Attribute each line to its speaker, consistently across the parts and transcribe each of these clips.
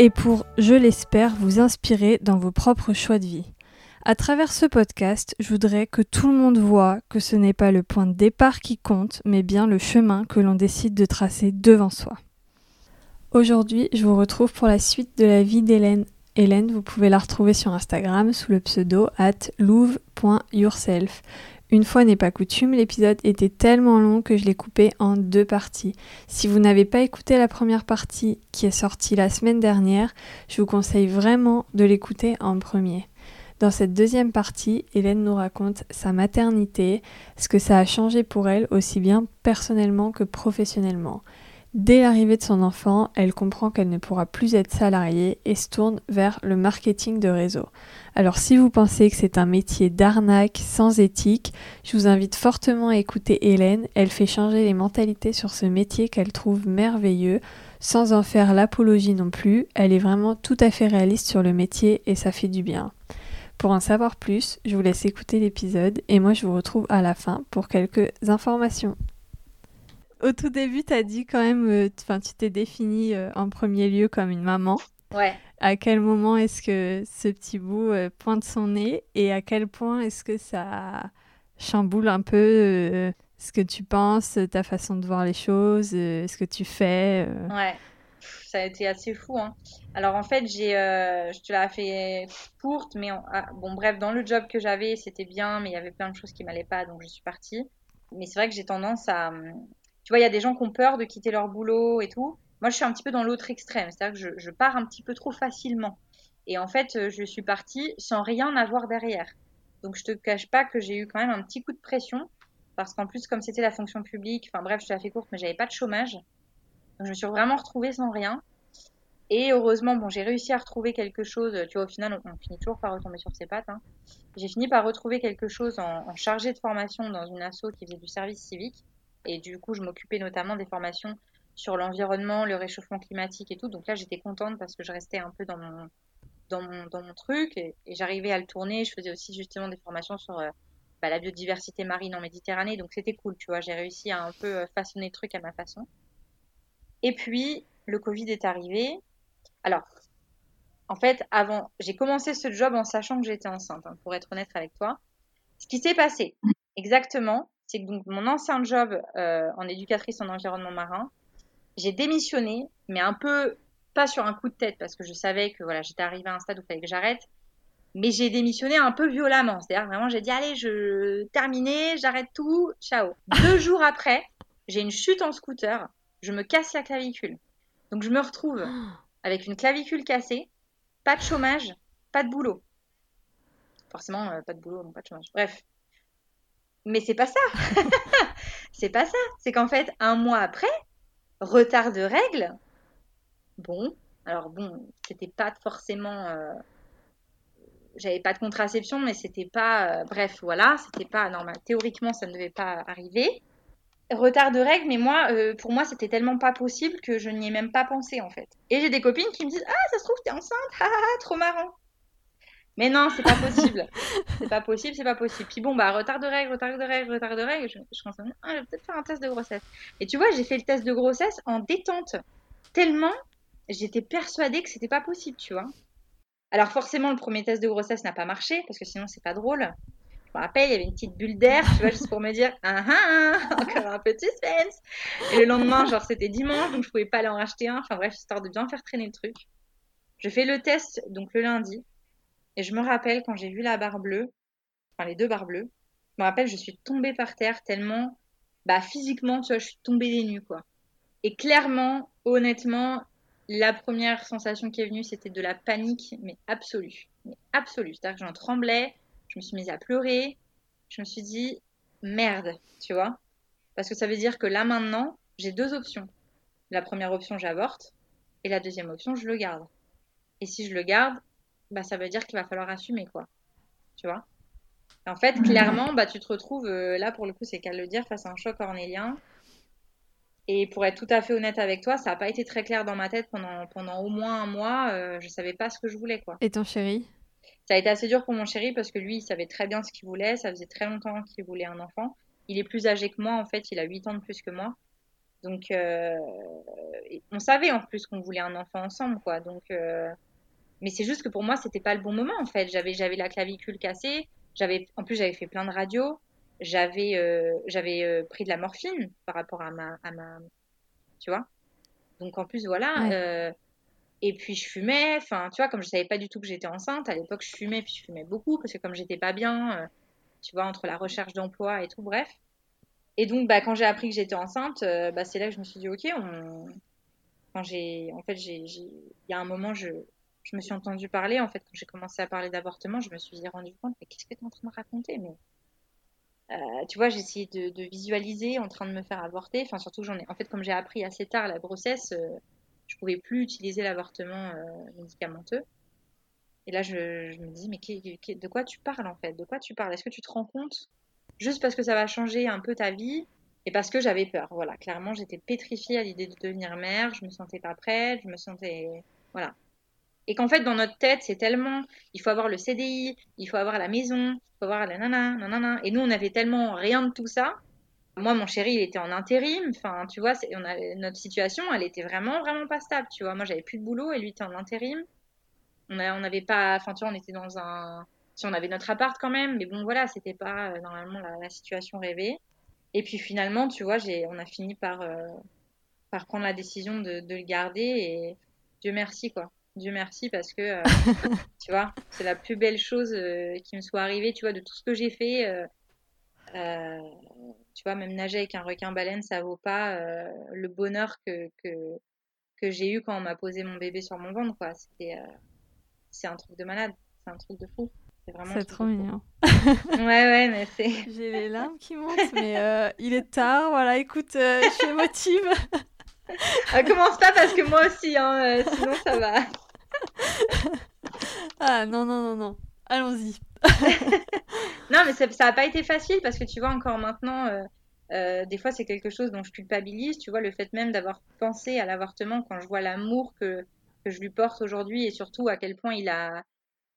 Speaker 1: et pour, je l'espère, vous inspirer dans vos propres choix de vie. À travers ce podcast, je voudrais que tout le monde voit que ce n'est pas le point de départ qui compte, mais bien le chemin que l'on décide de tracer devant soi. Aujourd'hui, je vous retrouve pour la suite de la vie d'Hélène. Hélène, vous pouvez la retrouver sur Instagram sous le pseudo at. Une fois n'est pas coutume, l'épisode était tellement long que je l'ai coupé en deux parties. Si vous n'avez pas écouté la première partie qui est sortie la semaine dernière, je vous conseille vraiment de l'écouter en premier. Dans cette deuxième partie, Hélène nous raconte sa maternité, ce que ça a changé pour elle aussi bien personnellement que professionnellement. Dès l'arrivée de son enfant, elle comprend qu'elle ne pourra plus être salariée et se tourne vers le marketing de réseau. Alors si vous pensez que c'est un métier d'arnaque sans éthique, je vous invite fortement à écouter Hélène. Elle fait changer les mentalités sur ce métier qu'elle trouve merveilleux, sans en faire l'apologie non plus. Elle est vraiment tout à fait réaliste sur le métier et ça fait du bien. Pour en savoir plus, je vous laisse écouter l'épisode et moi je vous retrouve à la fin pour quelques informations au tout début, tu as dit quand même, euh, enfin, tu t'es définie euh, en premier lieu comme une maman.
Speaker 2: Ouais.
Speaker 1: À quel moment est-ce que ce petit bout euh, pointe son nez et à quel point est-ce que ça chamboule un peu ce que tu penses, ta façon de voir les choses, ce que tu fais
Speaker 2: Ouais, ça a été assez fou. Hein. Alors en fait, j'ai, je te l'ai fait courte, mais ah, bon bref, dans le job que j'avais, c'était bien, mais il y avait plein de choses qui m'allaient pas, donc je suis partie. Mais c'est vrai que j'ai tendance à, hum, tu vois, il y a des gens qui ont peur de quitter leur boulot et tout. Moi, je suis un petit peu dans l'autre extrême, c'est-à-dire que je, pars un petit peu trop facilement. Et en fait, euh, je suis partie sans rien avoir derrière. Donc, je te cache pas que j'ai eu quand même un petit coup de pression, parce qu'en plus, comme c'était la fonction publique, enfin bref, je te la courte, mais j'avais pas de chômage. Donc, je me suis vraiment retrouvée sans rien. Et heureusement, bon, j'ai réussi à retrouver quelque chose. Tu vois, au final, on, finit toujours par retomber sur ses pattes. Hein. J'ai fini par retrouver quelque chose en, en chargé de formation dans une asso qui faisait du service civique. Et du coup, je m'occupais notamment des formations sur l'environnement, le réchauffement climatique et tout. Donc là, j'étais contente parce que je restais un peu dans mon, dans mon, dans mon truc et, j'arrivais à le tourner. Je faisais aussi justement des formations sur euh, bah, la biodiversité marine en Méditerranée. Donc c'était cool, tu vois. J'ai réussi à un peu euh, façonner le truc à ma façon. Et puis, le Covid est arrivé. Alors, en fait, avant, j'ai commencé ce job en sachant que j'étais enceinte, hein, pour être honnête avec toi. Ce qui s'est passé, exactement, c'est que donc mon ancien job euh, en éducatrice en environnement marin, j'ai démissionné, mais un peu pas sur un coup de tête parce que je savais que voilà, j'étais arrivée à un stade où il fallait que j'arrête. Mais j'ai démissionné un peu violemment. C'est-à-dire vraiment, j'ai dit allez, je terminé, j'arrête tout, ciao. Deux jours après, j'ai une chute en scooter, je me casse la clavicule. Donc je me retrouve avec une clavicule cassée, pas de chômage, pas de boulot. Forcément, euh, pas de boulot, non pas de chômage. Bref, mais c'est pas ça. c'est pas ça. C'est qu'en fait, un mois après, retard de règles. Bon, alors bon, c'était pas forcément. Euh, j'avais pas de contraception, mais c'était pas. Euh, bref, voilà, c'était pas normal. Théoriquement, ça ne devait pas arriver. Retard de règles, mais moi, euh, pour moi, c'était tellement pas possible que je n'y ai même pas pensé en fait. Et j'ai des copines qui me disent Ah, ça se trouve, t'es enceinte, ah, ah, ah trop marrant. Mais non, c'est pas possible. c'est pas possible, c'est pas possible. Puis bon, bah, retard de règles, retard de règles, retard de règles. Je, je pense, ah, je vais peut-être faire un test de grossesse. Et tu vois, j'ai fait le test de grossesse en détente. Tellement j'étais persuadée que c'était pas possible, tu vois. Alors forcément, le premier test de grossesse n'a pas marché, parce que sinon, c'est pas drôle. Je me rappelle, il y avait une petite bulle d'air, tu vois, juste pour me dire, ah ah, encore un petit suspense. Et le lendemain, genre, c'était dimanche, donc je pouvais pas aller en racheter un. Enfin bref, histoire de bien faire traîner le truc. Je fais le test, donc le lundi. Et je me rappelle quand j'ai vu la barre bleue, enfin les deux barres bleues, je me rappelle, je suis tombée par terre tellement, bah physiquement, tu vois, je suis tombée des nues, quoi. Et clairement, honnêtement, la première sensation qui est venue, c'était de la panique, mais absolue. Mais absolue. C'est-à-dire que j'en tremblais, je me suis mise à pleurer, je me suis dit, merde, tu vois. Parce que ça veut dire que là maintenant, j'ai deux options. La première option, j'avorte, et la deuxième option, je le garde. Et si je le garde, bah, ça veut dire qu'il va falloir assumer, quoi. Tu vois? En fait, clairement, bah, tu te retrouves, euh, là, pour le coup, c'est qu'à le dire, face à un choc cornélien. Et pour être tout à fait honnête avec toi, ça n'a pas été très clair dans ma tête pendant, pendant au moins un mois. Euh, je savais pas ce que je voulais, quoi.
Speaker 1: Et ton chéri?
Speaker 2: Ça a été assez dur pour mon chéri parce que lui, il savait très bien ce qu'il voulait. Ça faisait très longtemps qu'il voulait un enfant. Il est plus âgé que moi, en fait. Il a 8 ans de plus que moi. Donc, euh, on savait en plus qu'on voulait un enfant ensemble, quoi. Donc, mais c'est juste que pour moi, c'était pas le bon moment, en fait. J'avais, j'avais la clavicule cassée. J'avais, en plus, j'avais fait plein de radios. J'avais, euh, j'avais pris de la morphine par rapport à ma, à ma, tu vois. Donc, en plus, voilà. et puis, je fumais. Enfin, tu vois, comme je savais pas du tout que j'étais enceinte, à l'époque, je fumais, puis je fumais beaucoup parce que comme j'étais pas bien, tu vois, entre la recherche d'emploi et tout, bref. Et donc, bah, quand j'ai appris que j'étais enceinte, euh, bah, c'est là que je me suis dit, ok, on... quand j'ai, en fait, j'ai, il y a un moment, je, je me suis entendu parler. En fait, quand j'ai commencé à parler d'avortement, je me suis rendu compte, mais qu'est-ce que tu es en train de raconter Mais euh, tu vois, j'ai essayé de, visualiser en train de me faire avorter. Enfin, surtout, j'en ai. En fait, comme j'ai appris assez tard la grossesse, euh, je pouvais plus utiliser l'avortement médicamenteux. Et là, je, je, me dis, mais de quoi tu parles en fait? De quoi tu parles? Est-ce que tu te rends compte juste parce que ça va changer un peu ta vie et parce que j'avais peur? Voilà, clairement, j'étais pétrifiée à l'idée de devenir mère, je me sentais pas prête, je me sentais voilà. Et qu'en fait, dans notre tête, c'est tellement, il faut avoir le CDI, il faut avoir la maison, il faut avoir la nana, nanana. Et nous, on avait tellement rien de tout ça. Moi, mon chéri, il était en intérim. Enfin, tu vois, notre situation, elle était vraiment, vraiment pas stable. Tu vois, moi, j'avais plus de boulot et lui était en intérim. On n'avait pas, enfin, tu vois, on était dans un, si on avait notre appart quand même, mais bon voilà, c'était pas euh, normalement la, situation rêvée. Et puis finalement, tu vois, on a fini par, euh, par prendre la décision de, le garder et Dieu merci quoi. Dieu merci parce que euh, tu vois, c'est la plus belle chose qui me soit arrivée, tu vois, de tout ce que j'ai fait. tu vois, même nager avec un requin baleine, ça vaut pas le bonheur que, que, que j'ai eu quand on m'a posé mon bébé sur mon ventre, quoi. C'était, c'est un truc de malade, c'est un truc de fou.
Speaker 1: C'est trop mignon.
Speaker 2: ouais, ouais, mais c'est.
Speaker 1: J'ai les larmes qui montent, mais euh, il est tard. Voilà, écoute, euh, je suis émotive.
Speaker 2: Ah, commence pas parce que moi aussi, hein, euh, sinon ça va.
Speaker 1: ah non, non, non, non. Allons-y.
Speaker 2: non, mais ça n'a pas été facile parce que tu vois, encore maintenant, des fois c'est quelque chose dont je culpabilise. Tu vois, le fait même d'avoir pensé à l'avortement quand je vois l'amour que, que je lui porte aujourd'hui et surtout à quel point il a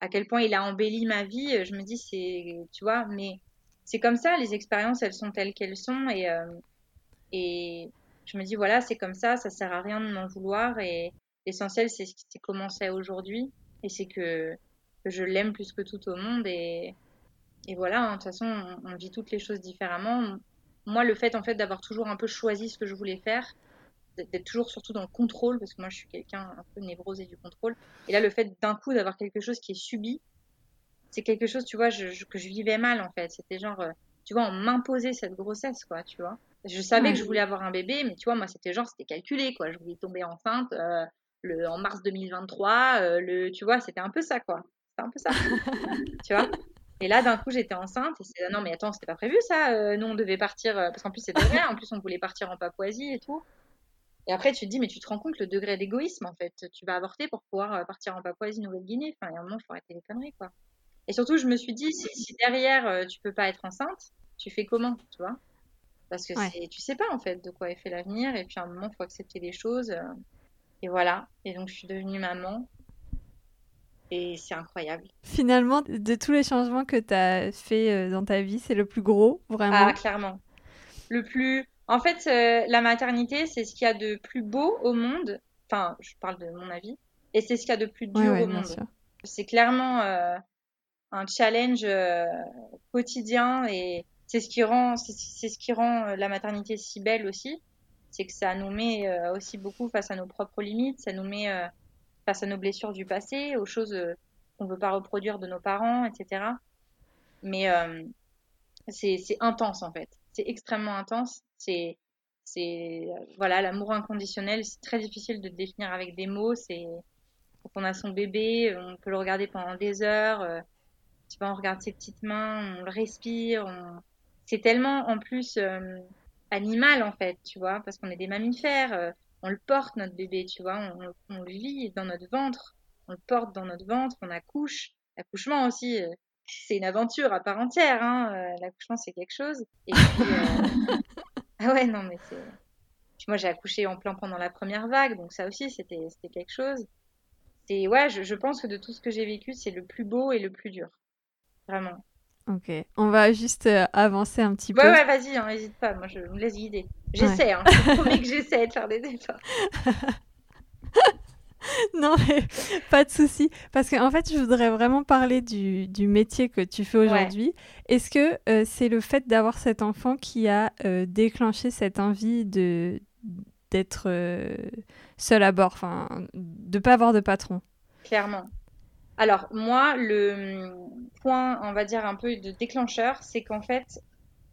Speaker 2: à quel point il a embelli ma vie, euh, je me dis, c'est, tu vois, mais c'est comme ça, les expériences, elles sont telles qu'elles sont, et, euh, et je me dis, voilà, c'est comme ça, ça sert à rien de m'en vouloir, et l'essentiel, c'est ce qui commencé aujourd'hui, et c'est que, je l'aime plus que tout au monde, et, et voilà, hein, de toute façon, on, vit toutes les choses différemment. Moi, le fait, en fait, d'avoir toujours un peu choisi ce que je voulais faire, d'être toujours surtout dans le contrôle, parce que moi je suis quelqu'un un peu névrosé du contrôle. Et là, le fait d'un coup d'avoir quelque chose qui est subi, c'est quelque chose, tu vois, que je vivais mal en fait. C'était genre, euh, tu vois, on m'imposait cette grossesse, quoi, tu vois. Je savais que je voulais avoir un bébé, mais tu vois, moi c'était genre, c'était calculé, quoi. Je voulais tomber enceinte euh, le, en mars 2023, euh, le, tu vois, c'était un peu ça, quoi. C'était un peu ça, tu vois. Et là, d'un coup, j'étais enceinte. Et c'est non, mais attends, c'était pas prévu ça. nous, on devait partir, parce qu'en plus, c'était vrai. En plus, on voulait partir en Papouasie et tout. Et après, tu te dis, mais tu te rends compte le degré d'égoïsme, en fait. Tu vas avorter pour pouvoir euh, partir en Papouasie-Nouvelle-Guinée. Enfin, il y a un moment, il faut arrêter les conneries, quoi. Et surtout, je me suis dit, si, derrière, euh, tu peux pas être enceinte, tu fais comment, tu vois? Parce que ouais. tu sais pas, en fait, de quoi est fait l'avenir. Et puis, à un moment, il faut accepter les choses. Euh, et voilà. Et donc, je suis devenue maman. Et c'est incroyable.
Speaker 1: Finalement, de tous les changements que tu as fait dans ta vie, c'est le plus gros, vraiment?
Speaker 2: Ah, clairement. Le plus en fait, euh, la maternité, c'est ce qu'il y a de plus beau au monde. Enfin, je parle de mon avis. Et c'est ce qu'il y a de plus dur au monde. C'est clairement euh, un challenge euh, quotidien et c'est ce qui rend, c'est ce qui rend la maternité si belle aussi. C'est que ça nous met aussi beaucoup face à nos propres limites. Ça nous met face à nos blessures du passé, aux choses qu'on veut pas reproduire de nos parents, etc. Mais c'est intense en fait. C'est extrêmement intense c'est c'est voilà l'amour inconditionnel c'est très difficile de définir avec des mots c'est quand on a son bébé on peut le regarder pendant des heures euh, tu vois on regarde ses petites mains on le respire c'est tellement en plus euh, animal en fait tu vois parce qu'on est des mammifères euh, on le porte notre bébé tu vois on, on, le vit dans notre ventre on le porte dans notre ventre, on accouche. L'accouchement aussi, euh, c'est une aventure à part entière. Hein. Euh, l'accouchement, c'est quelque chose. Et puis, ah ouais, non, mais c'est. moi, j'ai accouché en plein pendant la première vague, donc ça aussi, c'était quelque chose. Et ouais, je, je pense que de tout ce que j'ai vécu, c'est le plus beau et le plus dur. Vraiment.
Speaker 1: Ok, on va juste euh, avancer un petit
Speaker 2: peu.
Speaker 1: Ouais,
Speaker 2: ouais, vas-y, n'hésite hein, pas, moi je me laisse guider. J'essaie, hein, je promets que j'essaie de faire des efforts.
Speaker 1: non, mais pas de souci. Parce qu'en en fait, je voudrais vraiment parler du, du métier que tu fais aujourd'hui. Est-ce que euh, c'est le fait d'avoir cet enfant qui a euh, déclenché cette envie de d'être seul à bord, enfin, de pas avoir de patron?
Speaker 2: Clairement. Alors, moi, le point, on va dire, un peu de déclencheur, c'est qu'en fait,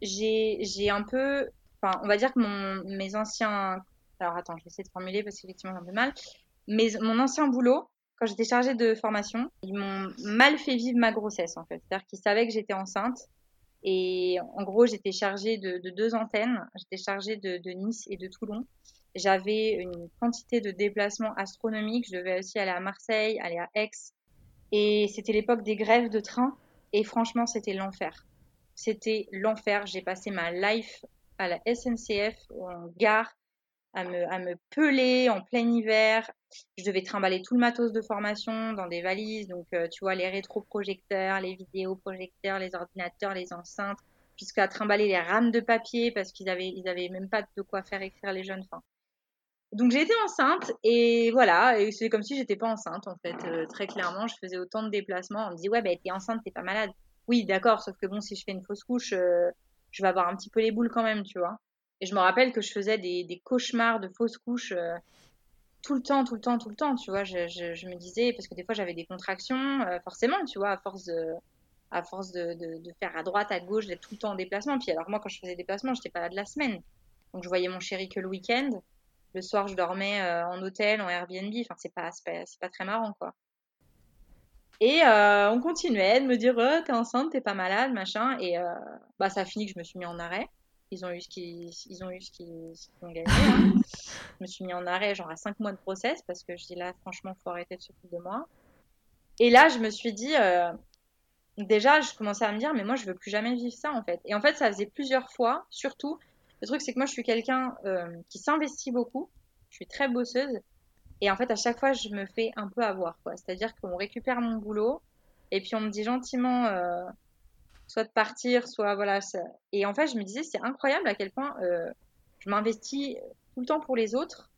Speaker 2: j'ai un peu. Enfin, on va dire que mon, mes anciens. Alors, attends, je vais essayer de formuler parce qu'effectivement, j'ai un peu mal. Mais mon ancien boulot, quand j'étais chargée de formation, ils m'ont mal fait vivre ma grossesse, en fait. C'est-à-dire qu'ils savaient que j'étais enceinte. Et en gros, j'étais chargée de, deux antennes. J'étais chargée de, de Nice et de Toulon. J'avais une quantité de déplacements astronomiques. Je devais aussi aller à Marseille, aller à Aix, et c'était l'époque des grèves de train. Et franchement, c'était l'enfer. C'était l'enfer. J'ai passé ma life à la SNCF, en gare, à me, à me peler en plein hiver. Je devais trimballer tout le matos de formation dans des valises. Donc, euh, tu vois, les rétroprojecteurs, les vidéoprojecteurs, les ordinateurs, les enceintes, jusqu'à trimballer les rames de papier parce qu'ils avaient, ils avaient même pas de quoi faire écrire les jeunes. Enfin, donc été enceinte et voilà, et c'est comme si j'étais pas enceinte en fait. Euh, très clairement, je faisais autant de déplacements. On me dit ouais, bah t'es enceinte, t'es pas malade. Oui, d'accord, sauf que bon, si je fais une fausse couche, euh, je vais avoir un petit peu les boules quand même, tu vois. Et je me rappelle que je faisais des, des cauchemars de fausses couches euh, tout le temps, tout le temps, tout le temps, tu vois. Je, je, je me disais, parce que des fois j'avais des contractions, forcément, tu vois, à force de, à force de, de, de, faire à droite, à gauche, d'être tout le temps en déplacement. Puis alors moi, quand je faisais des déplacements, j'étais pas là de la semaine. Donc je voyais mon chéri que le week-end le soir, je dormais euh, en hôtel, en Airbnb. Enfin, c'est pas, pas, pas, très marrant, quoi. Et euh, on continuait de me dire, oh, t'es enceinte, t'es pas malade, machin. Et euh, bah, ça a fini que je me suis mis en arrêt. Ils ont eu ce qu'ils ont eu ce qu'ils ont gagné. Hein. je me suis mis en arrêt, genre à 5 mois de process, parce que je dis là, franchement, faut arrêter de s'occuper de moi. Et là, je me suis dit, déjà, je commençais à me dire, mais moi, je veux plus jamais vivre ça, en fait. Et en fait, ça faisait plusieurs fois, surtout, le truc, c'est que moi, je suis quelqu'un euh, qui s'investit beaucoup. Je suis très bosseuse. Et en fait, à chaque fois, je me fais un peu avoir. quoi. C'est-à-dire qu'on récupère mon boulot et puis on me dit gentiment euh, soit de partir, soit voilà. Ça... Et en fait, je me disais, c'est incroyable à quel point euh, je m'investis tout le temps pour les autres.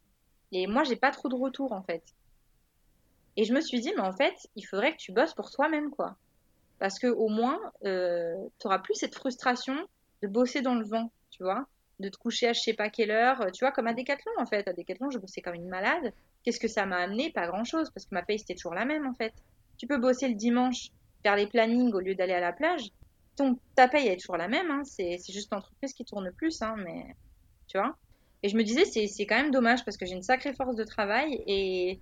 Speaker 2: Et moi, j'ai pas trop de retour, en fait. Et je me suis dit, mais en fait, il faudrait que tu bosses pour toi-même, quoi. Parce que au moins, euh, tu auras plus cette frustration de bosser dans le vent, tu vois de te coucher à je sais pas quelle heure. Euh, tu vois, comme à Decathlon, en fait. À Decathlon, je bossais comme une malade. Qu'est-ce que ça m'a amené? Pas grand-chose, parce que ma paye, c'était toujours la même, en fait. Tu peux bosser le dimanche, faire les plannings au lieu d'aller à la plage. Ton, ta paye, est toujours la même. Hein. C'est juste l'entreprise qui tourne plus, hein, mais... Tu vois Et je me disais, c'est quand même dommage, parce que j'ai une sacrée force de travail, et...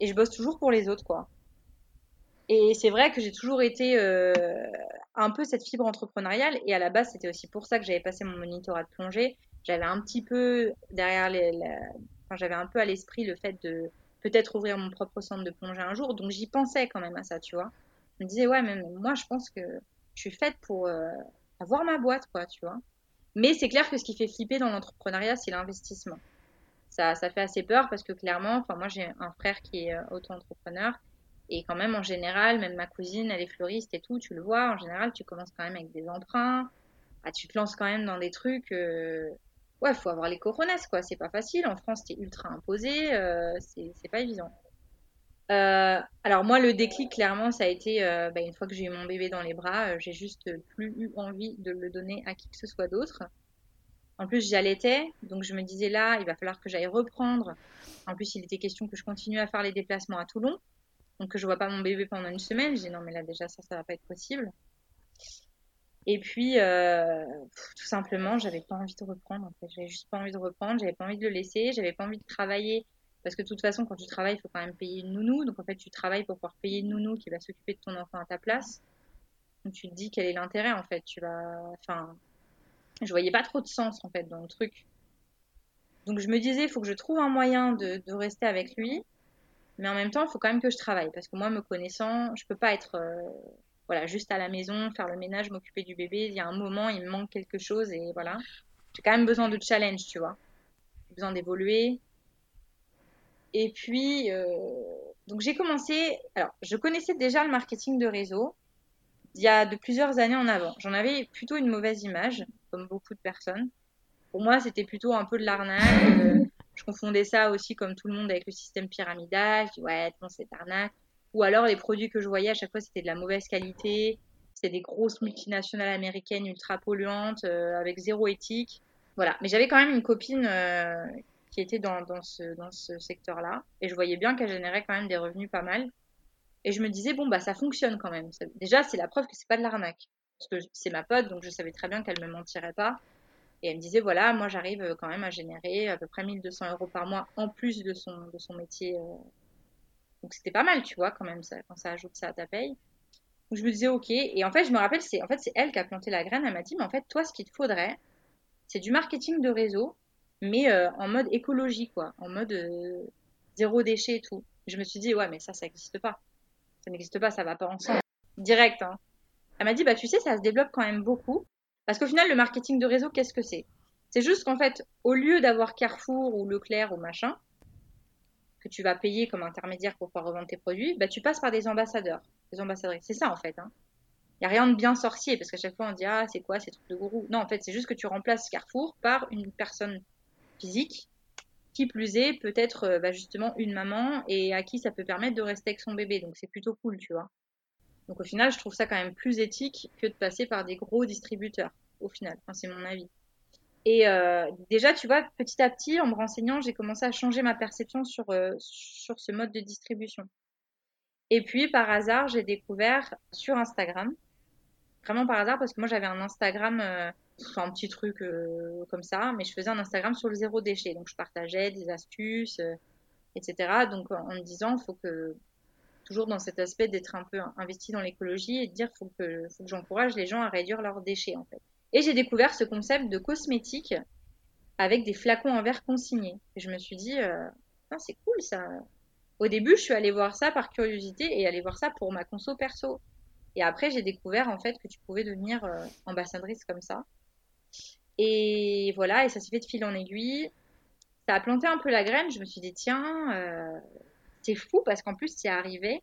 Speaker 2: et je bosse toujours pour les autres, quoi. Et c'est vrai que j'ai toujours été euh, un peu cette fibre entrepreneuriale. Et à la base, c'était aussi pour ça que j'avais passé mon monitorat de plongée. J'avais un petit peu derrière les, enfin, j'avais un peu à l'esprit le fait de peut-être ouvrir mon propre centre de plongée un jour. Donc j'y pensais quand même à ça, tu vois. Je me disais, ouais, mais moi, je pense que je suis faite pour euh, avoir ma boîte, quoi, tu vois. Mais c'est clair que ce qui fait flipper dans l'entrepreneuriat, c'est l'investissement. Ça, ça fait assez peur parce que clairement, enfin, moi, j'ai un frère qui est euh, auto-entrepreneur et quand même, en général, même ma cousine, elle est fleuriste et tout, tu le vois, en général, tu commences quand même avec des emprunts. Ah, tu te lances quand même dans des trucs. Euh... Ouais, faut avoir les coronas, quoi. C'est pas facile. En France, t'es ultra imposé. Euh, c'est pas évident. Euh, alors moi, le déclic, clairement, ça a été euh, bah, une fois que j'ai eu mon bébé dans les bras, euh, j'ai juste plus eu envie de le donner à qui que ce soit d'autre. En plus, j'allaitais, donc je me disais là, il va falloir que j'aille reprendre. En plus, il était question que je continue à faire les déplacements à Toulon donc que je vois pas mon bébé pendant une semaine. Je dis non mais là déjà ça ça va pas être possible. Et puis euh, tout simplement j'avais pas envie de reprendre. En fait. J'avais juste pas envie de reprendre. J'avais pas envie de le laisser. J'avais pas envie de travailler parce que de toute façon quand tu travailles il faut quand même payer une nounou. Donc en fait tu travailles pour pouvoir payer une nounou qui va s'occuper de ton enfant à ta place. Donc tu te dis quel est l'intérêt en fait. Tu vas, je voyais pas trop de sens en fait dans le truc. Donc je me disais il faut que je trouve un moyen de rester avec lui mais en même temps, il faut quand même que je travaille parce que moi, me connaissant, je peux pas être euh, voilà juste à la maison, faire le ménage, m'occuper du bébé. Il y a un moment, il me manque quelque chose et voilà. J'ai quand même besoin de challenge, tu vois. J'ai besoin d'évoluer. Et puis, euh, donc j'ai commencé. Alors, je connaissais déjà le marketing de réseau il y a de plusieurs années en avant. J'en avais plutôt une mauvaise image, comme beaucoup de personnes. Pour moi, c'était plutôt un peu de l'arnaque. Euh, je confondais ça aussi, comme tout le monde, avec le système pyramidal. Je dis, ouais, non, c'est arnaque. Ou alors, les produits que je voyais, à chaque fois, c'était de la mauvaise qualité. C'était des grosses multinationales américaines ultra polluantes, euh, avec zéro éthique. Voilà. Mais j'avais quand même une copine euh, qui était dans, dans ce, dans ce secteur-là. Et je voyais bien qu'elle générait quand même des revenus pas mal. Et je me disais, bon, bah, ça fonctionne quand même. Déjà, c'est la preuve que c'est pas de l'arnaque. Parce que c'est ma pote, donc je savais très bien qu'elle me mentirait pas. Et elle me disait, voilà, moi, j'arrive euh, quand même à générer à peu près 1200 euros par mois en plus de son, de son métier. Euh. Donc, c'était pas mal, tu vois, quand même, ça, quand ça ajoute ça à ta paye. Donc, je me disais, ok. Et en fait, je me rappelle, c'est en fait, c'est elle qui a planté la graine. Elle m'a dit, mais en fait, toi, ce qu'il te faudrait, c'est du marketing de réseau, mais euh, en mode écologie, quoi. En mode zéro déchet et tout. je me suis dit, ouais, mais ça, ça n'existe pas ça n'existe pas, ça va pas ensemble. Direct. Hein. Elle m'a dit, bah tu sais, ça se développe quand même beaucoup. Parce qu'au final, le marketing de réseau, qu'est-ce que c'est? C'est juste qu'en fait, au lieu d'avoir Carrefour ou Leclerc ou machin, que tu vas payer comme intermédiaire pour pouvoir revendre tes produits, bah tu passes par des ambassadeurs, des ambassadrices. C'est ça en fait. Hein. Il n'y a rien de bien sorcier parce qu'à chaque fois on dit ah c'est quoi ces trucs de gourou? Non en fait c'est juste que tu remplaces Carrefour par une personne physique qui plus est, peut-être euh, bah, justement une maman et à qui ça peut permettre de rester avec son bébé. Donc c'est plutôt cool, tu vois. Donc au final, je trouve ça quand même plus éthique que de passer par des gros distributeurs, au final. Enfin, c'est mon avis. Et euh, déjà, tu vois, petit à petit, en me renseignant, j'ai commencé à changer ma perception sur, euh, sur ce mode de distribution. Et puis, par hasard, j'ai découvert sur Instagram, vraiment par hasard, parce que moi, j'avais un Instagram un petit truc euh, comme ça, mais je faisais un Instagram sur le zéro déchet. Donc je partageais des astuces, euh, etc. Donc en, me disant, il faut que, toujours dans cet aspect d'être un peu investi dans l'écologie et de dire, faut que, faut que j'encourage les gens à réduire leurs déchets en fait. Et j'ai découvert ce concept de cosmétique avec des flacons en verre consignés. Et je me suis dit, euh, c'est cool ça. Au début, je suis allée voir ça par curiosité et aller voir ça pour ma conso perso. Et après, j'ai découvert en fait que tu pouvais devenir ambassadrice comme ça. Et voilà, et ça s'est fait de fil en aiguille. Ça a planté un peu la graine. Je me suis dit, tiens, euh, c'est fou parce qu'en plus, c'est arrivé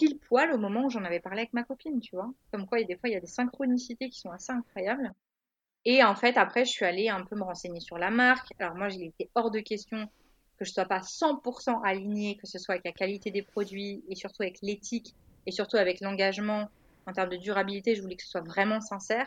Speaker 2: pile poil au moment où j'en avais parlé avec ma copine, tu vois. Comme quoi, des fois, il y a des synchronicités qui sont assez incroyables. Et en fait, après, je suis allée un peu me renseigner sur la marque. Alors moi, j'ai été hors de question que je sois pas 100% alignée, que ce soit avec la qualité des produits et surtout avec l'éthique et surtout avec l'engagement en termes de durabilité. Je voulais que ce soit vraiment sincère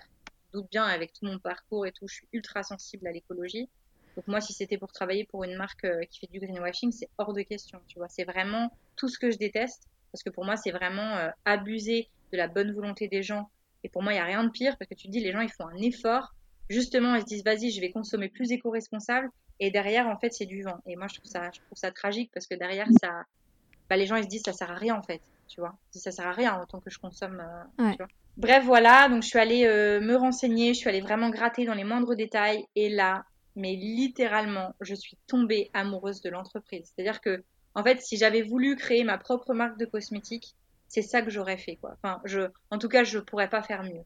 Speaker 2: doute bien avec tout mon parcours et tout, je suis ultra sensible à l'écologie. Donc moi, si c'était pour travailler pour une marque euh, qui fait du greenwashing, c'est hors de question. Tu vois, c'est vraiment tout ce que je déteste parce que pour moi, c'est vraiment euh, abuser de la bonne volonté des gens. Et pour moi, il y a rien de pire parce que tu te dis, les gens, ils font un effort. Justement, ils se disent, vas-y, je vais consommer plus éco-responsable. Et derrière, en fait, c'est du vent. Et moi, je trouve ça, je trouve ça tragique parce que derrière, ça, bah, les gens, ils se disent, ça sert à rien, en fait. Tu vois, ça sert à rien autant que je consomme. Euh, tu vois? Bref, voilà, donc je suis allée euh, me renseigner, je suis allée vraiment gratter dans les moindres détails et là, mais littéralement, je suis tombée amoureuse de l'entreprise. C'est-à-dire que, en fait, si j'avais voulu créer ma propre marque de cosmétiques, c'est ça que j'aurais fait, quoi. Enfin, je, en tout cas, je pourrais pas faire mieux.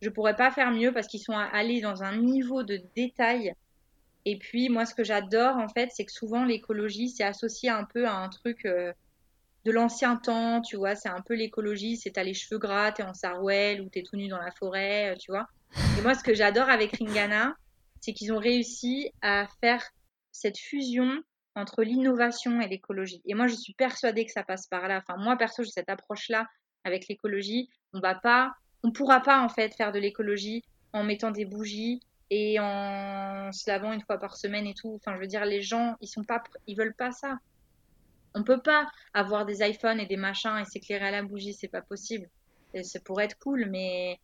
Speaker 2: Je pourrais pas faire mieux parce qu'ils sont allés dans un niveau de détail. Et puis, moi, ce que j'adore, en fait, c'est que souvent l'écologie, c'est associé un peu à un truc euh, de l'ancien temps, tu vois, c'est un peu l'écologie, c'est t'as les cheveux gras, t'es en sarouel ou t'es tout nu dans la forêt, euh, tu vois. Et moi, ce que j'adore avec Ringana, c'est qu'ils ont réussi à faire cette fusion entre l'innovation et l'écologie. Et moi, je suis persuadée que ça passe par là. Enfin, moi, perso, j'ai cette approche-là avec l'écologie. On va pas, on pourra pas, en fait, faire de l'écologie en mettant des bougies et en se lavant une fois par semaine et tout. Enfin, je veux dire, les gens, ils sont pas, ils veulent pas ça. On peut pas avoir des iPhones et des machins et s'éclairer à la bougie, c'est pas possible. Ça pourrait être cool, mais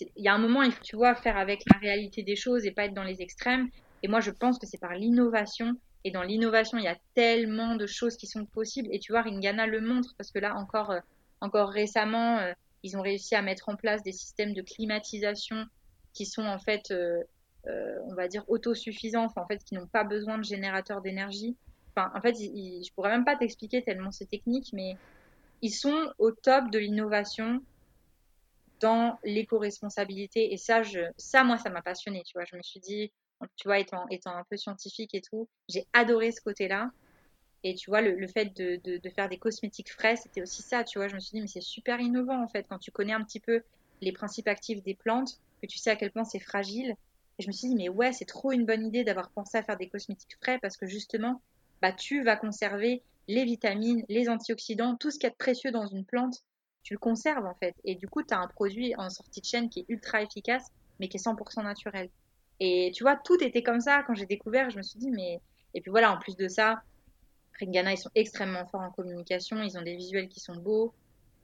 Speaker 2: il y a un moment, il faut, tu vois, faire avec la réalité des choses et pas être dans les extrêmes. Et moi, je pense que c'est par l'innovation. Et dans l'innovation, il y a tellement de choses qui sont possibles. Et tu vois, Ringana le montre parce que là, encore, euh, encore récemment, euh, ils ont réussi à mettre en place des systèmes de climatisation qui sont en fait, euh, on va dire, autosuffisants, en fait, qui n'ont pas besoin de générateurs d'énergie enfin, en fait, ils, je pourrais même pas t'expliquer tellement c'est technique, mais ils sont au top de l'innovation dans l'éco-responsabilité. Et ça, ça, moi, ça m'a passionné, tu vois. Je me suis dit, tu vois, étant, étant un peu scientifique et tout, j'ai adoré ce côté-là. Et tu vois, le, le fait de, de, faire des cosmétiques frais, c'était aussi ça, tu vois. Je me suis dit, mais c'est super innovant, en fait, quand tu connais un petit peu les principes actifs des plantes, que tu sais à quel point c'est fragile. Et je me suis dit, mais ouais, c'est trop une bonne idée d'avoir pensé à faire des cosmétiques frais parce que justement, bah, tu vas conserver les vitamines, les antioxydants, tout ce qu'il y a de précieux dans une plante, tu le conserves en fait. Et du coup, tu as un produit en sortie de chaîne qui est ultra efficace, mais qui est 100% naturel. Et tu vois, tout était comme ça. Quand j'ai découvert, je me suis dit, mais. Et puis voilà, en plus de ça, Ringana, ils sont extrêmement forts en communication. Ils ont des visuels qui sont beaux.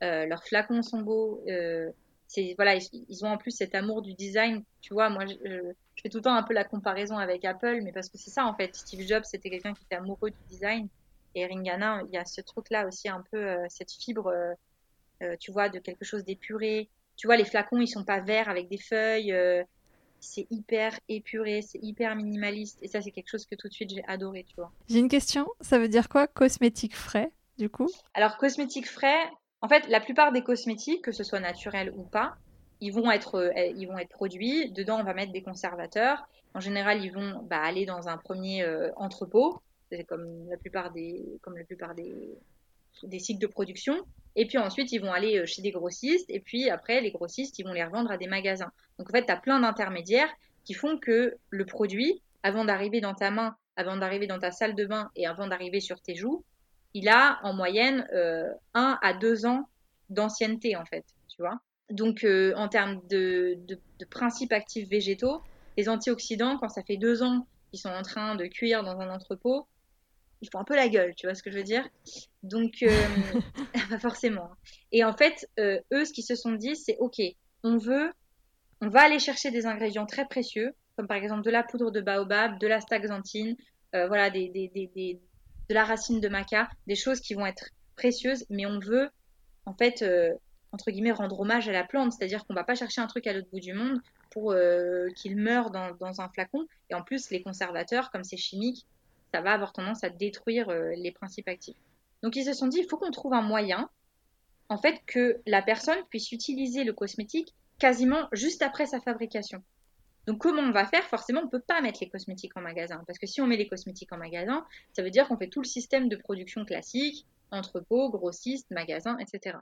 Speaker 2: Euh, leurs flacons sont beaux. Euh, voilà, ils, ont en plus cet amour du design. Tu vois, moi, je, je, fais tout le temps un peu la comparaison avec Apple, mais parce que c'est ça en fait. Steve Jobs, c'était quelqu'un qui était amoureux du design. Et Ringana, il y a ce truc-là aussi, un peu euh, cette fibre, euh, euh, tu vois, de quelque chose d'épuré. Tu vois, les flacons, ils sont pas verts avec des feuilles. C'est hyper épuré, c'est hyper minimaliste. Et ça, c'est quelque chose que tout de suite, j'ai adoré, tu vois.
Speaker 1: J'ai une question. Ça veut dire quoi, cosmétique frais, du coup?
Speaker 2: Alors, cosmétique frais, en fait, la plupart des cosmétiques, que ce soit naturel ou pas, ils vont être, ils vont être produits. Dedans, on va mettre des conservateurs. En général, ils vont bah, aller dans un premier entrepôt comme la plupart des, comme la plupart des, des cycles de production. Et puis ensuite, ils vont aller euh, chez des grossistes. Et puis après, les grossistes, ils vont les revendre à des magasins. Donc en fait, tu as plein d'intermédiaires qui font que le produit, avant d'arriver dans ta main, avant d'arriver dans ta salle de bain et avant d'arriver sur tes joues, il a en moyenne euh, 1 à 2 ans d'ancienneté, en fait. Tu vois Donc euh, en termes de, de, de principes actifs végétaux, les antioxydants, quand ça fait 2 ans qu'ils sont en train de cuire dans un entrepôt, ils font un peu la gueule, tu vois ce que je veux dire Donc, euh, pas forcément. Et en fait, euh, eux, ce qu'ils se sont dit, c'est OK, on veut, on va aller chercher des ingrédients très précieux, comme par exemple de la poudre de baobab, de la staxanthine, euh, voilà, de la racine de maca, des choses qui vont être précieuses, mais on veut, en fait, entre guillemets, rendre hommage à la plante, c'est-à-dire qu'on va pas chercher un truc à l'autre bout du monde pour qu'il meure dans, dans un flacon. Et en plus, les conservateurs, comme c'est chimique, ça va avoir tendance à détruire euh, les principes actifs. Donc ils se sont dit, il faut qu'on trouve un moyen, en fait, que la personne puisse utiliser le cosmétique quasiment juste après sa fabrication. Donc comment on va faire? Forcément, on ne peut pas mettre les cosmétiques en magasin. Parce que si on met les cosmétiques en magasin, ça veut dire qu'on fait tout le système de production classique, entrepôt, grossiste, magasin, etc.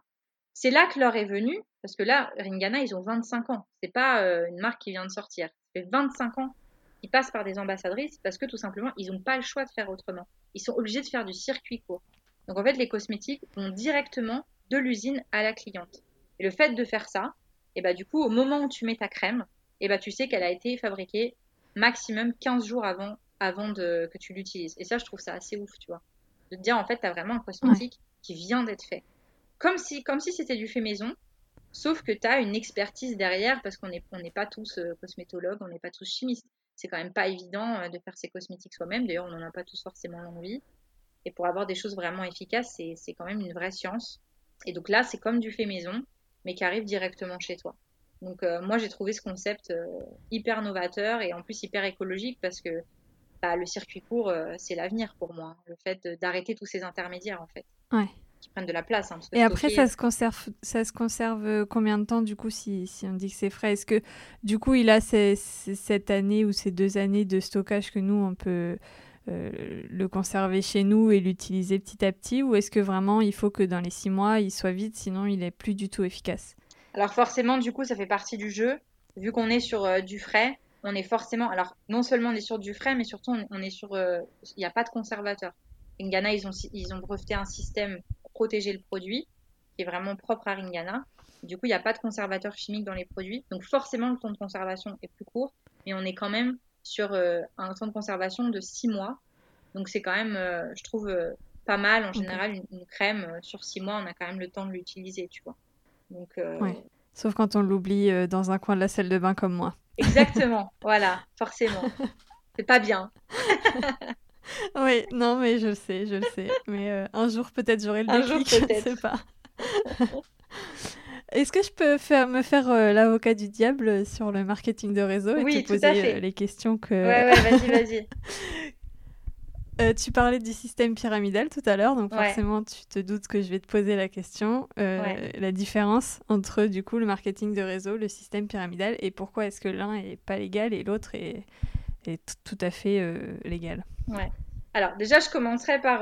Speaker 2: C'est là que l'heure est venue, parce que là, Ringana, ils ont 25 ans. C'est pas euh, une marque qui vient de sortir. Ça fait 25 ans ils passent par des ambassadrices parce que tout simplement, ils n'ont pas le choix de faire autrement. Ils sont obligés de faire du circuit court. Donc en fait, les cosmétiques vont directement de l'usine à la cliente. Et le fait de faire ça, et bah du coup, au moment où tu mets ta crème, et bah tu sais qu'elle a été fabriquée maximum 15 jours avant, avant de, que tu l'utilises. Et ça, je trouve ça assez ouf, tu vois. De te dire, en fait, tu as vraiment un cosmétique qui vient d'être fait. Comme si, comme si c'était du fait maison, sauf que tu as une expertise derrière, parce qu'on n'est on pas tous euh, cosmétologues, on n'est pas tous chimistes c'est quand même pas évident euh, de faire ses cosmétiques soi-même. D'ailleurs, on n'en a pas tous forcément l'envie. Et pour avoir des choses vraiment efficaces, c'est quand même une vraie science. Et donc là, c'est comme du fait maison, mais qui arrive directement chez toi. Donc euh, moi, j'ai trouvé ce concept euh, hyper novateur et en plus hyper écologique parce que bah, le circuit court, c'est l'avenir pour moi. Le fait d'arrêter tous ces intermédiaires, en fait.
Speaker 1: Ouais
Speaker 2: qui prennent de la place. Hein,
Speaker 1: et après, ça se conserve, ça se conserve euh, combien de temps du coup si, si on dit que c'est frais? Est-ce que du coup il a cette année ou ces deux années de stockage que nous on peut euh, le conserver chez nous et l'utiliser petit à petit ou est-ce que vraiment il faut que dans les six mois il soit vide sinon il est plus du tout efficace?
Speaker 2: Alors forcément du coup ça fait partie du jeu vu qu'on est sur euh, du frais on est forcément alors non seulement on est sur du frais mais surtout on, est sur il n'y a pas de conservateur. Ghana ils ont ils ont breveté un système protéger le produit, qui est vraiment propre à Ringana. Du coup, il n'y a pas de conservateur chimique dans les produits. Donc forcément, le temps de conservation est plus court, mais on est quand même sur euh, un temps de conservation de 6 mois. Donc c'est quand même, euh, je trouve, euh, pas mal. En général, une, crème, sur 6 mois, on a quand même le temps de l'utiliser, tu vois. Donc,
Speaker 1: Sauf quand on l'oublie dans un coin de la salle de bain comme moi.
Speaker 2: Exactement, voilà, forcément. C'est pas bien.
Speaker 1: oui, non, mais je le sais, je le sais. Mais euh, un jour, peut-être, j'aurai le déclic, je ne sais pas. Est-ce que je peux faire, me faire euh, l'avocat du diable sur le marketing de réseau et te poser euh, les questions que...
Speaker 2: Ouais, ouais, vas-y, vas-y.
Speaker 1: Euh, tu parlais du système pyramidal tout à l'heure, donc forcément tu te doutes que je vais te poser la question. Euh, la différence entre du coup le marketing de réseau, le système pyramidal, et pourquoi est-ce que l'un est pas légal et l'autre est, est tout à fait légal?
Speaker 2: Ouais. Alors déjà je commencerai par,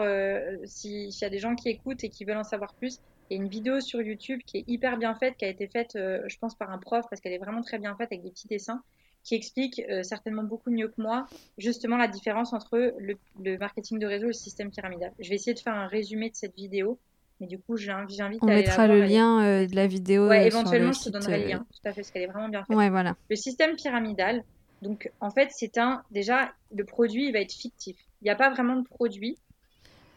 Speaker 2: s'il y a des gens qui écoutent et qui veulent en savoir plus, il y a une vidéo sur YouTube qui est hyper bien faite, qui a été faite je pense par un prof parce qu'elle est vraiment très bien faite avec des petits dessins qui explique euh, certainement beaucoup mieux que moi justement la différence entre le, marketing de réseau et le système pyramidal. Je vais essayer de faire un résumé de cette vidéo, mais du coup j'invite à aller
Speaker 1: On mettra le lien euh, de la vidéo.
Speaker 2: Ouais, éventuellement je te donnerai le lien, tout à fait, parce qu'elle est vraiment bien faite.
Speaker 1: Ouais, voilà.
Speaker 2: Le système pyramidal, donc en fait c'est un déjà le produit il va être fictif. Il n'y a pas vraiment de produit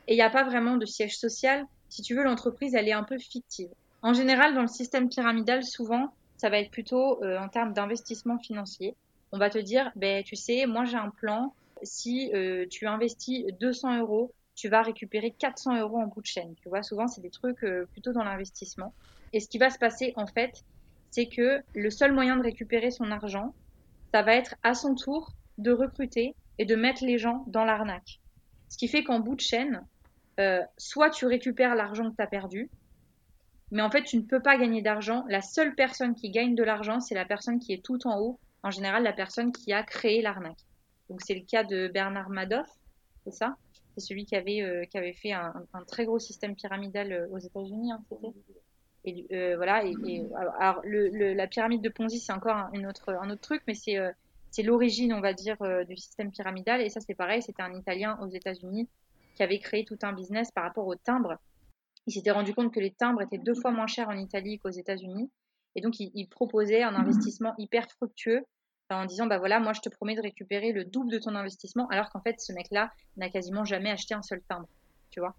Speaker 2: et il n'y a pas vraiment de siège social. Si tu veux, l'entreprise elle est un peu fictive. En général, dans le système pyramidal, souvent, ça va être plutôt euh, en termes d'investissement financier. On va te dire, ben, tu sais, moi j'ai un plan, si euh, tu investis 200 euros, tu vas récupérer 400 euros en bout de chaîne. Tu vois, souvent c'est des trucs euh, plutôt dans l'investissement. Et ce qui va se passer en fait, c'est que le seul moyen de récupérer son argent, ça va être à son tour de recruter et de mettre les gens dans l'arnaque. Ce qui fait qu'en bout de chaîne, soit tu récupères l'argent que tu as perdu, mais en fait, tu ne peux pas gagner d'argent. La seule personne qui gagne de l'argent, c'est la personne qui est tout en haut. En général, la personne qui a créé l'arnaque. Donc, c'est le cas de Bernard Madoff, c'est ça? C'est celui qui avait, euh, qui avait fait un, très gros système pyramidal euh, aux États-Unis, hein, Et euh, voilà. Et, alors, la pyramide de Ponzi, c'est encore un, autre, un autre truc, mais c'est c'est l'origine, on va dire, du système pyramidal. Et ça, c'est pareil. C'était un Italien aux États-Unis qui avait créé tout un business par rapport aux timbres il s'était rendu compte que les timbres étaient deux fois moins chers en Italie qu'aux États-Unis. Et donc, il, proposait un investissement hyper fructueux en disant, bah voilà, moi, je te promets de récupérer le double de ton investissement, alors qu'en fait, ce mec-là n'a quasiment jamais acheté un seul timbre. Tu vois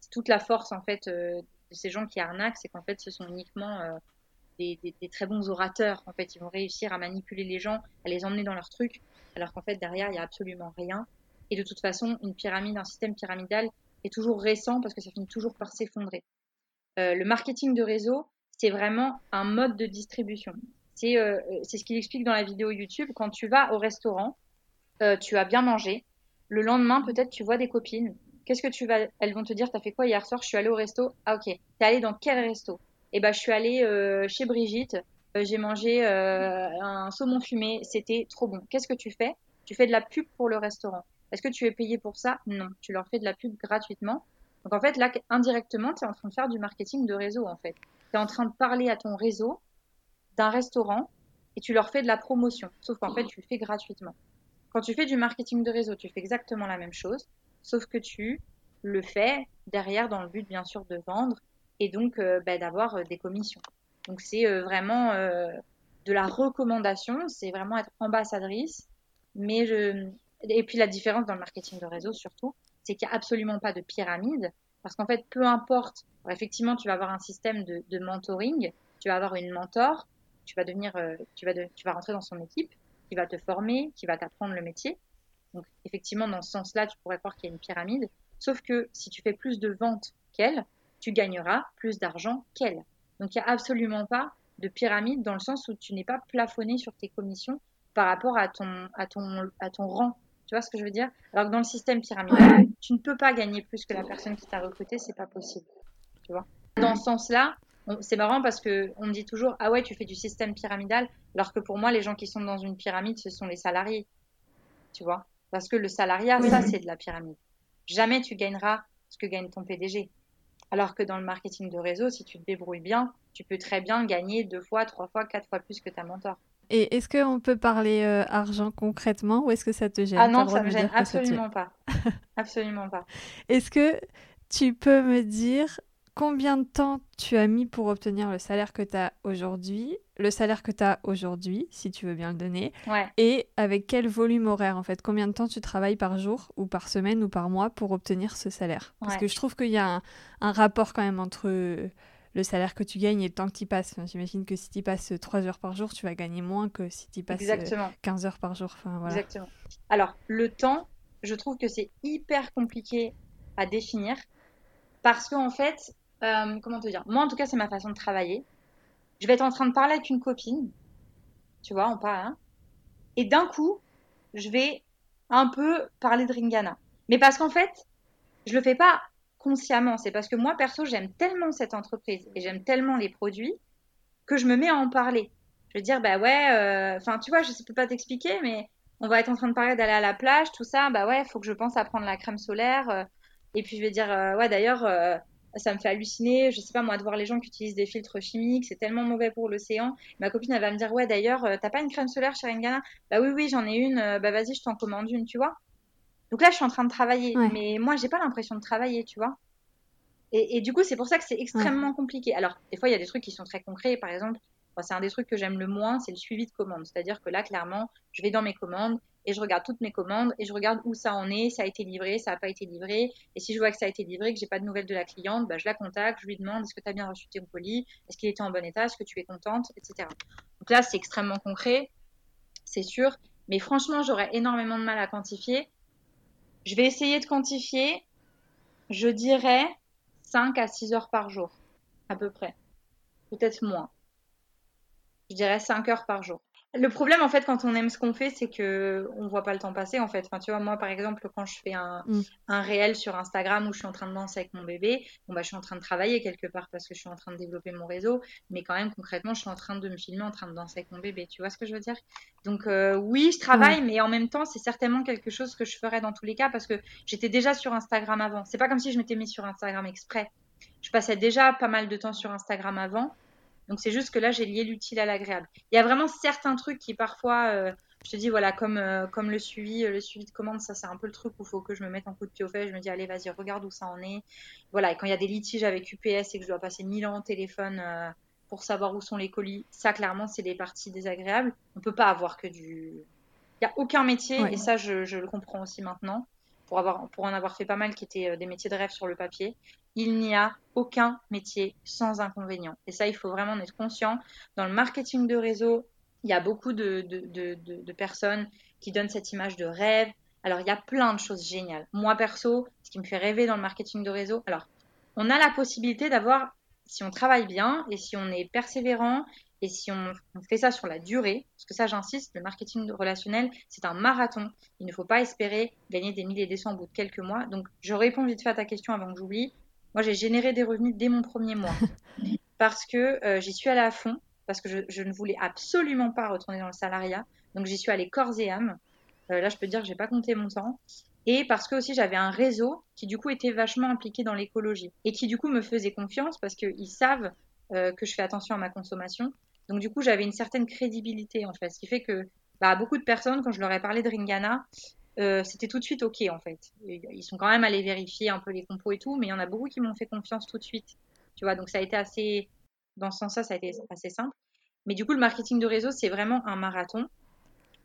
Speaker 2: C'est toute la force, en fait, euh, de ces gens qui arnaquent, c'est qu'en fait, ce sont uniquement euh, des, très bons orateurs. En fait, ils vont réussir à manipuler les gens, à les emmener dans leur truc, alors qu'en fait, derrière, il n'y a absolument rien. Et de toute façon, une pyramide, un système pyramidal, est toujours récent parce que ça finit toujours par s'effondrer. Euh, le marketing de réseau, c'est vraiment un mode de distribution. C'est euh, ce qu'il explique dans la vidéo YouTube. Quand tu vas au restaurant, euh, tu as bien mangé. Le lendemain, peut-être, tu vois des copines. Qu'est-ce que tu vas Elles vont te dire, t'as fait quoi hier soir? Je suis allée au resto. Ah ok. T'es allée dans quel resto? Eh ben, je suis allée euh, chez Brigitte. Euh, j'ai mangé un saumon fumé. C'était trop bon. Qu'est-ce que tu fais? Tu fais de la pub pour le restaurant. Est-ce que tu es payé pour ça? Non. Tu leur fais de la pub gratuitement. Donc en fait, là, indirectement, tu es en train de faire du marketing de réseau, en fait. Tu es en train de parler à ton réseau d'un restaurant et tu leur fais de la promotion. Sauf qu'en fait, tu le fais gratuitement. Quand tu fais du marketing de réseau, tu fais exactement la même chose, sauf que tu le fais derrière dans le but, bien sûr, de vendre et donc euh, bah, d'avoir euh, des commissions. Donc c'est euh, vraiment de la recommandation, c'est vraiment être ambassadrice, mais je, et puis la différence dans le marketing de réseau surtout, c'est qu'il n'y a absolument pas de pyramide. Parce qu'en fait, peu importe, effectivement, tu vas avoir un système de, de, mentoring, tu vas avoir une mentor, tu vas devenir, euh, tu vas, tu vas rentrer dans son équipe, qui va te former, qui va t'apprendre le métier. Donc, effectivement, dans ce sens-là, tu pourrais croire qu'il y a une pyramide. Sauf que si tu fais plus de ventes qu'elle, tu gagneras plus d'argent qu'elle. Donc, il n'y a absolument pas de pyramide dans le sens où tu n'es pas plafonné sur tes commissions par rapport à ton, à ton, à ton rang tu vois ce que je veux dire? Alors que dans le système pyramidal, tu ne peux pas gagner plus que la personne qui t'a recruté, c'est pas possible. Tu vois? Dans ce sens-là, c'est marrant parce que on me dit toujours ah ouais, tu fais du système pyramidal, alors que pour moi, les gens qui sont dans une pyramide, ce sont les salariés. Tu vois? Parce que le salariat, ça, c'est de la pyramide. Jamais tu gagneras ce que gagne ton PDG. Alors que dans le marketing de réseau, si tu te débrouilles bien, tu peux très bien gagner deux fois, trois fois, quatre fois plus que ta mentor.
Speaker 1: Et est-ce qu'on peut parler euh, argent concrètement ou est-ce que ça te gêne?
Speaker 2: Ah non, ça me gêne absolument pas. absolument pas.
Speaker 1: Est-ce que tu peux me dire combien de temps tu as mis pour obtenir le salaire que tu as aujourd'hui, le salaire que tu as aujourd'hui, si tu veux bien le donner, et avec quel volume horaire en fait? Combien de temps tu travailles par jour ou par semaine ou par mois pour obtenir ce salaire? Parce que je trouve qu'il y a un, un, rapport quand même entre le salaire que tu gagnes et le temps que tu passes. J'imagine que si tu passes 3 heures par jour, tu vas gagner moins que si tu passes 15 heures par jour. Enfin, voilà.
Speaker 2: Exactement. Alors, le temps, je trouve que c'est hyper compliqué à définir parce qu'en en fait, euh, comment te dire? Moi, en tout cas, c'est ma façon de travailler. Je vais être en train de parler avec une copine, tu vois, on parle, hein, et d'un coup, je vais un peu parler de Ringana. Mais parce qu'en fait, je le fais pas consciemment. C'est parce que moi, perso, j'aime tellement cette entreprise et j'aime tellement les produits que je me mets à en parler. Je veux dire, bah ouais, euh, enfin, tu vois, je ne peux pas t'expliquer, mais on va être en train de parler d'aller à la plage, tout ça, bah ouais, il faut que je pense à prendre la crème solaire. Euh, et puis je vais dire, euh, ouais, d'ailleurs, ça me fait halluciner, je sais pas moi, de voir les gens qui utilisent des filtres chimiques, c'est tellement mauvais pour l'océan. Ma copine, elle va me dire, ouais, d'ailleurs, t'as pas une crème solaire chez Ringana Bah oui, oui, j'en ai une, bah vas-y, je t'en commande une, tu vois. Donc là, je suis en train de travailler, mais moi, j'ai pas l'impression de travailler, tu vois. Et, du coup, c'est pour ça que c'est extrêmement compliqué. Alors, des fois, il y a des trucs qui sont très concrets. Par exemple, c'est un des trucs que j'aime le moins, c'est le suivi de commandes. C'est-à-dire que là, clairement, je vais dans mes commandes et je regarde toutes mes commandes et je regarde où ça en est, ça a été livré, ça n'a pas été livré. Et si je vois que ça a été livré, que j'ai pas de nouvelles de la cliente, bah, je la contacte, je lui demande est-ce que tu as bien reçu ton colis, est-ce qu'il était en bon état, est-ce que tu es contente, etc. Donc là, c'est extrêmement concret, c'est sûr. Mais franchement, j'aurais énormément de mal à quantifier. Je vais essayer de quantifier. Je dirais 5 à 6 heures par jour, à peu près. Peut-être moins. Je dirais 5 heures par jour. Le problème, en fait, quand on aime ce qu'on fait, c'est que on voit pas le temps passer, en fait. Enfin, tu vois, moi, par exemple, quand je fais un, mm. un réel sur Instagram où je suis en train de danser avec mon bébé, bon, bah, je suis en train de travailler quelque part parce que je suis en train de développer mon réseau, mais quand même, concrètement, je suis en train de me filmer en train de danser avec mon bébé. Tu vois ce que je veux dire? Donc, euh, oui, je travaille, mais en même temps, c'est certainement quelque chose que je ferais dans tous les cas parce que j'étais déjà sur Instagram avant. C'est pas comme si je m'étais mis sur Instagram exprès. Je passais déjà pas mal de temps sur Instagram avant. Donc c'est juste que là, j'ai lié l'utile à l'agréable. Il y a vraiment certains trucs qui parfois, euh, je te dis, voilà, comme, euh, comme le suivi, euh, le suivi de commande, ça c'est un peu le truc où il faut que je me mette en coup de pied au fait. Je me dis, allez, vas-y, regarde où ça en est. Voilà, et quand il y a des litiges avec UPS et que je dois passer mille ans au téléphone pour savoir où sont les colis, ça clairement, c'est des parties désagréables. On peut pas avoir que du... Il n'y a aucun métier, et ça je, je, le comprends aussi maintenant, pour, en avoir fait pas mal qui étaient des métiers de rêve sur le papier il n'y a aucun métier sans inconvénient. Et ça, il faut vraiment en être conscient. Dans le marketing de réseau, il y a beaucoup de, de, personnes qui donnent cette image de rêve. Alors, il y a plein de choses géniales. Moi, perso, ce qui me fait rêver dans le marketing de réseau, alors, on a la possibilité d'avoir, si on travaille bien et si on est persévérant et si on, fait ça sur la durée, parce que ça j'insiste, le marketing relationnel, c'est un marathon. Il ne faut pas espérer gagner des milliers et des cents au bout de quelques mois. Donc je réponds vite fait à ta question avant que j'oublie. Moi, j'ai généré des revenus dès mon premier mois parce que euh, j'y suis allée à fond, parce que je, ne voulais absolument pas retourner dans le salariat. Donc, j'y suis allée corps et âme. Euh, là, je peux dire que j'ai pas compté mon temps. Et parce que aussi, j'avais un réseau qui, du coup, était vachement impliqué dans l'écologie et qui, du coup, me faisait confiance parce qu'ils savent euh, que je fais attention à ma consommation. Donc, du coup, j'avais une certaine crédibilité, en fait. Ce qui fait que bah, beaucoup de personnes, quand je leur ai parlé de Ringana, euh, c'était tout de suite OK en fait. Ils sont quand même allés vérifier un peu les compos et tout, mais il y en a beaucoup qui m'ont fait confiance tout de suite. Tu vois, donc ça a été assez, dans ce sens-là, ça a été assez simple. Mais du coup, le marketing de réseau, c'est vraiment un marathon.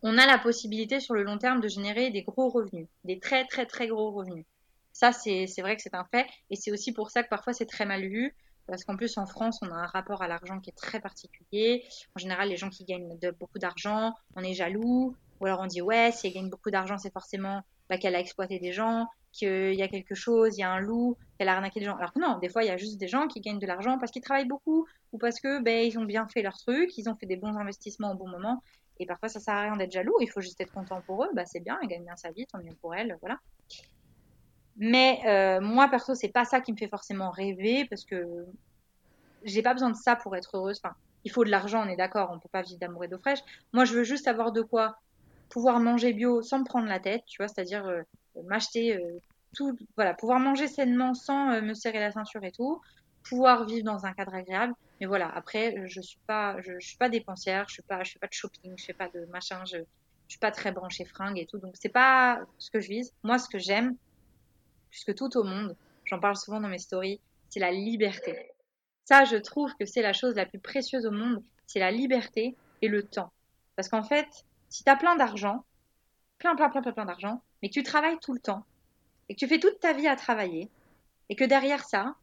Speaker 2: On a la possibilité sur le long terme de générer des gros revenus, des très très très gros revenus. Ça, c'est vrai que c'est un fait. Et c'est aussi pour ça que parfois c'est très mal vu. Parce qu'en plus, en France, on a un rapport à l'argent qui est très particulier. En général, les gens qui gagnent beaucoup d'argent, on est jaloux. Ou alors on dit ouais, si elle gagne beaucoup d'argent, c'est forcément bah, qu'elle a exploité des gens, qu'il y a quelque chose, il y a un loup, qu'elle a arnaqué des gens. Alors que non, des fois il y a juste des gens qui gagnent de l'argent parce qu'ils travaillent beaucoup ou parce que ben ils ont bien fait leur truc, ils ont fait des bons investissements au bon moment. Et parfois ça sert à rien d'être jaloux, il faut juste être content pour eux. Bah c'est bien, elle gagne bien sa vie, tant mieux pour elle, voilà. Mais euh, moi perso, c'est pas ça qui me fait forcément rêver parce que j'ai pas besoin de ça pour être heureuse. Enfin, il faut de l'argent, on est d'accord, on peut pas vivre d'amour et d'eau fraîche. Moi, je veux juste avoir de quoi pouvoir manger bio sans me prendre la tête, tu vois, c'est-à-dire euh, m'acheter euh, tout, voilà, pouvoir manger sainement sans euh, me serrer la ceinture et tout, pouvoir vivre dans un cadre agréable. Mais voilà, après, je suis pas, je, suis pas dépensière, je suis pas, je fais pas de shopping, je fais pas de machin, je, je suis pas très branchée fringues et tout, donc c'est pas ce que je vise. Moi, ce que j'aime, puisque tout au monde, j'en parle souvent dans mes stories, c'est la liberté. Ça, je trouve que c'est la chose la plus précieuse au monde, c'est la liberté et le temps. Parce qu'en fait, si tu as plein d'argent, plein, plein, plein, plein, plein d'argent, mais que tu travailles tout le temps, et que tu fais toute ta vie à travailler, et que derrière ça,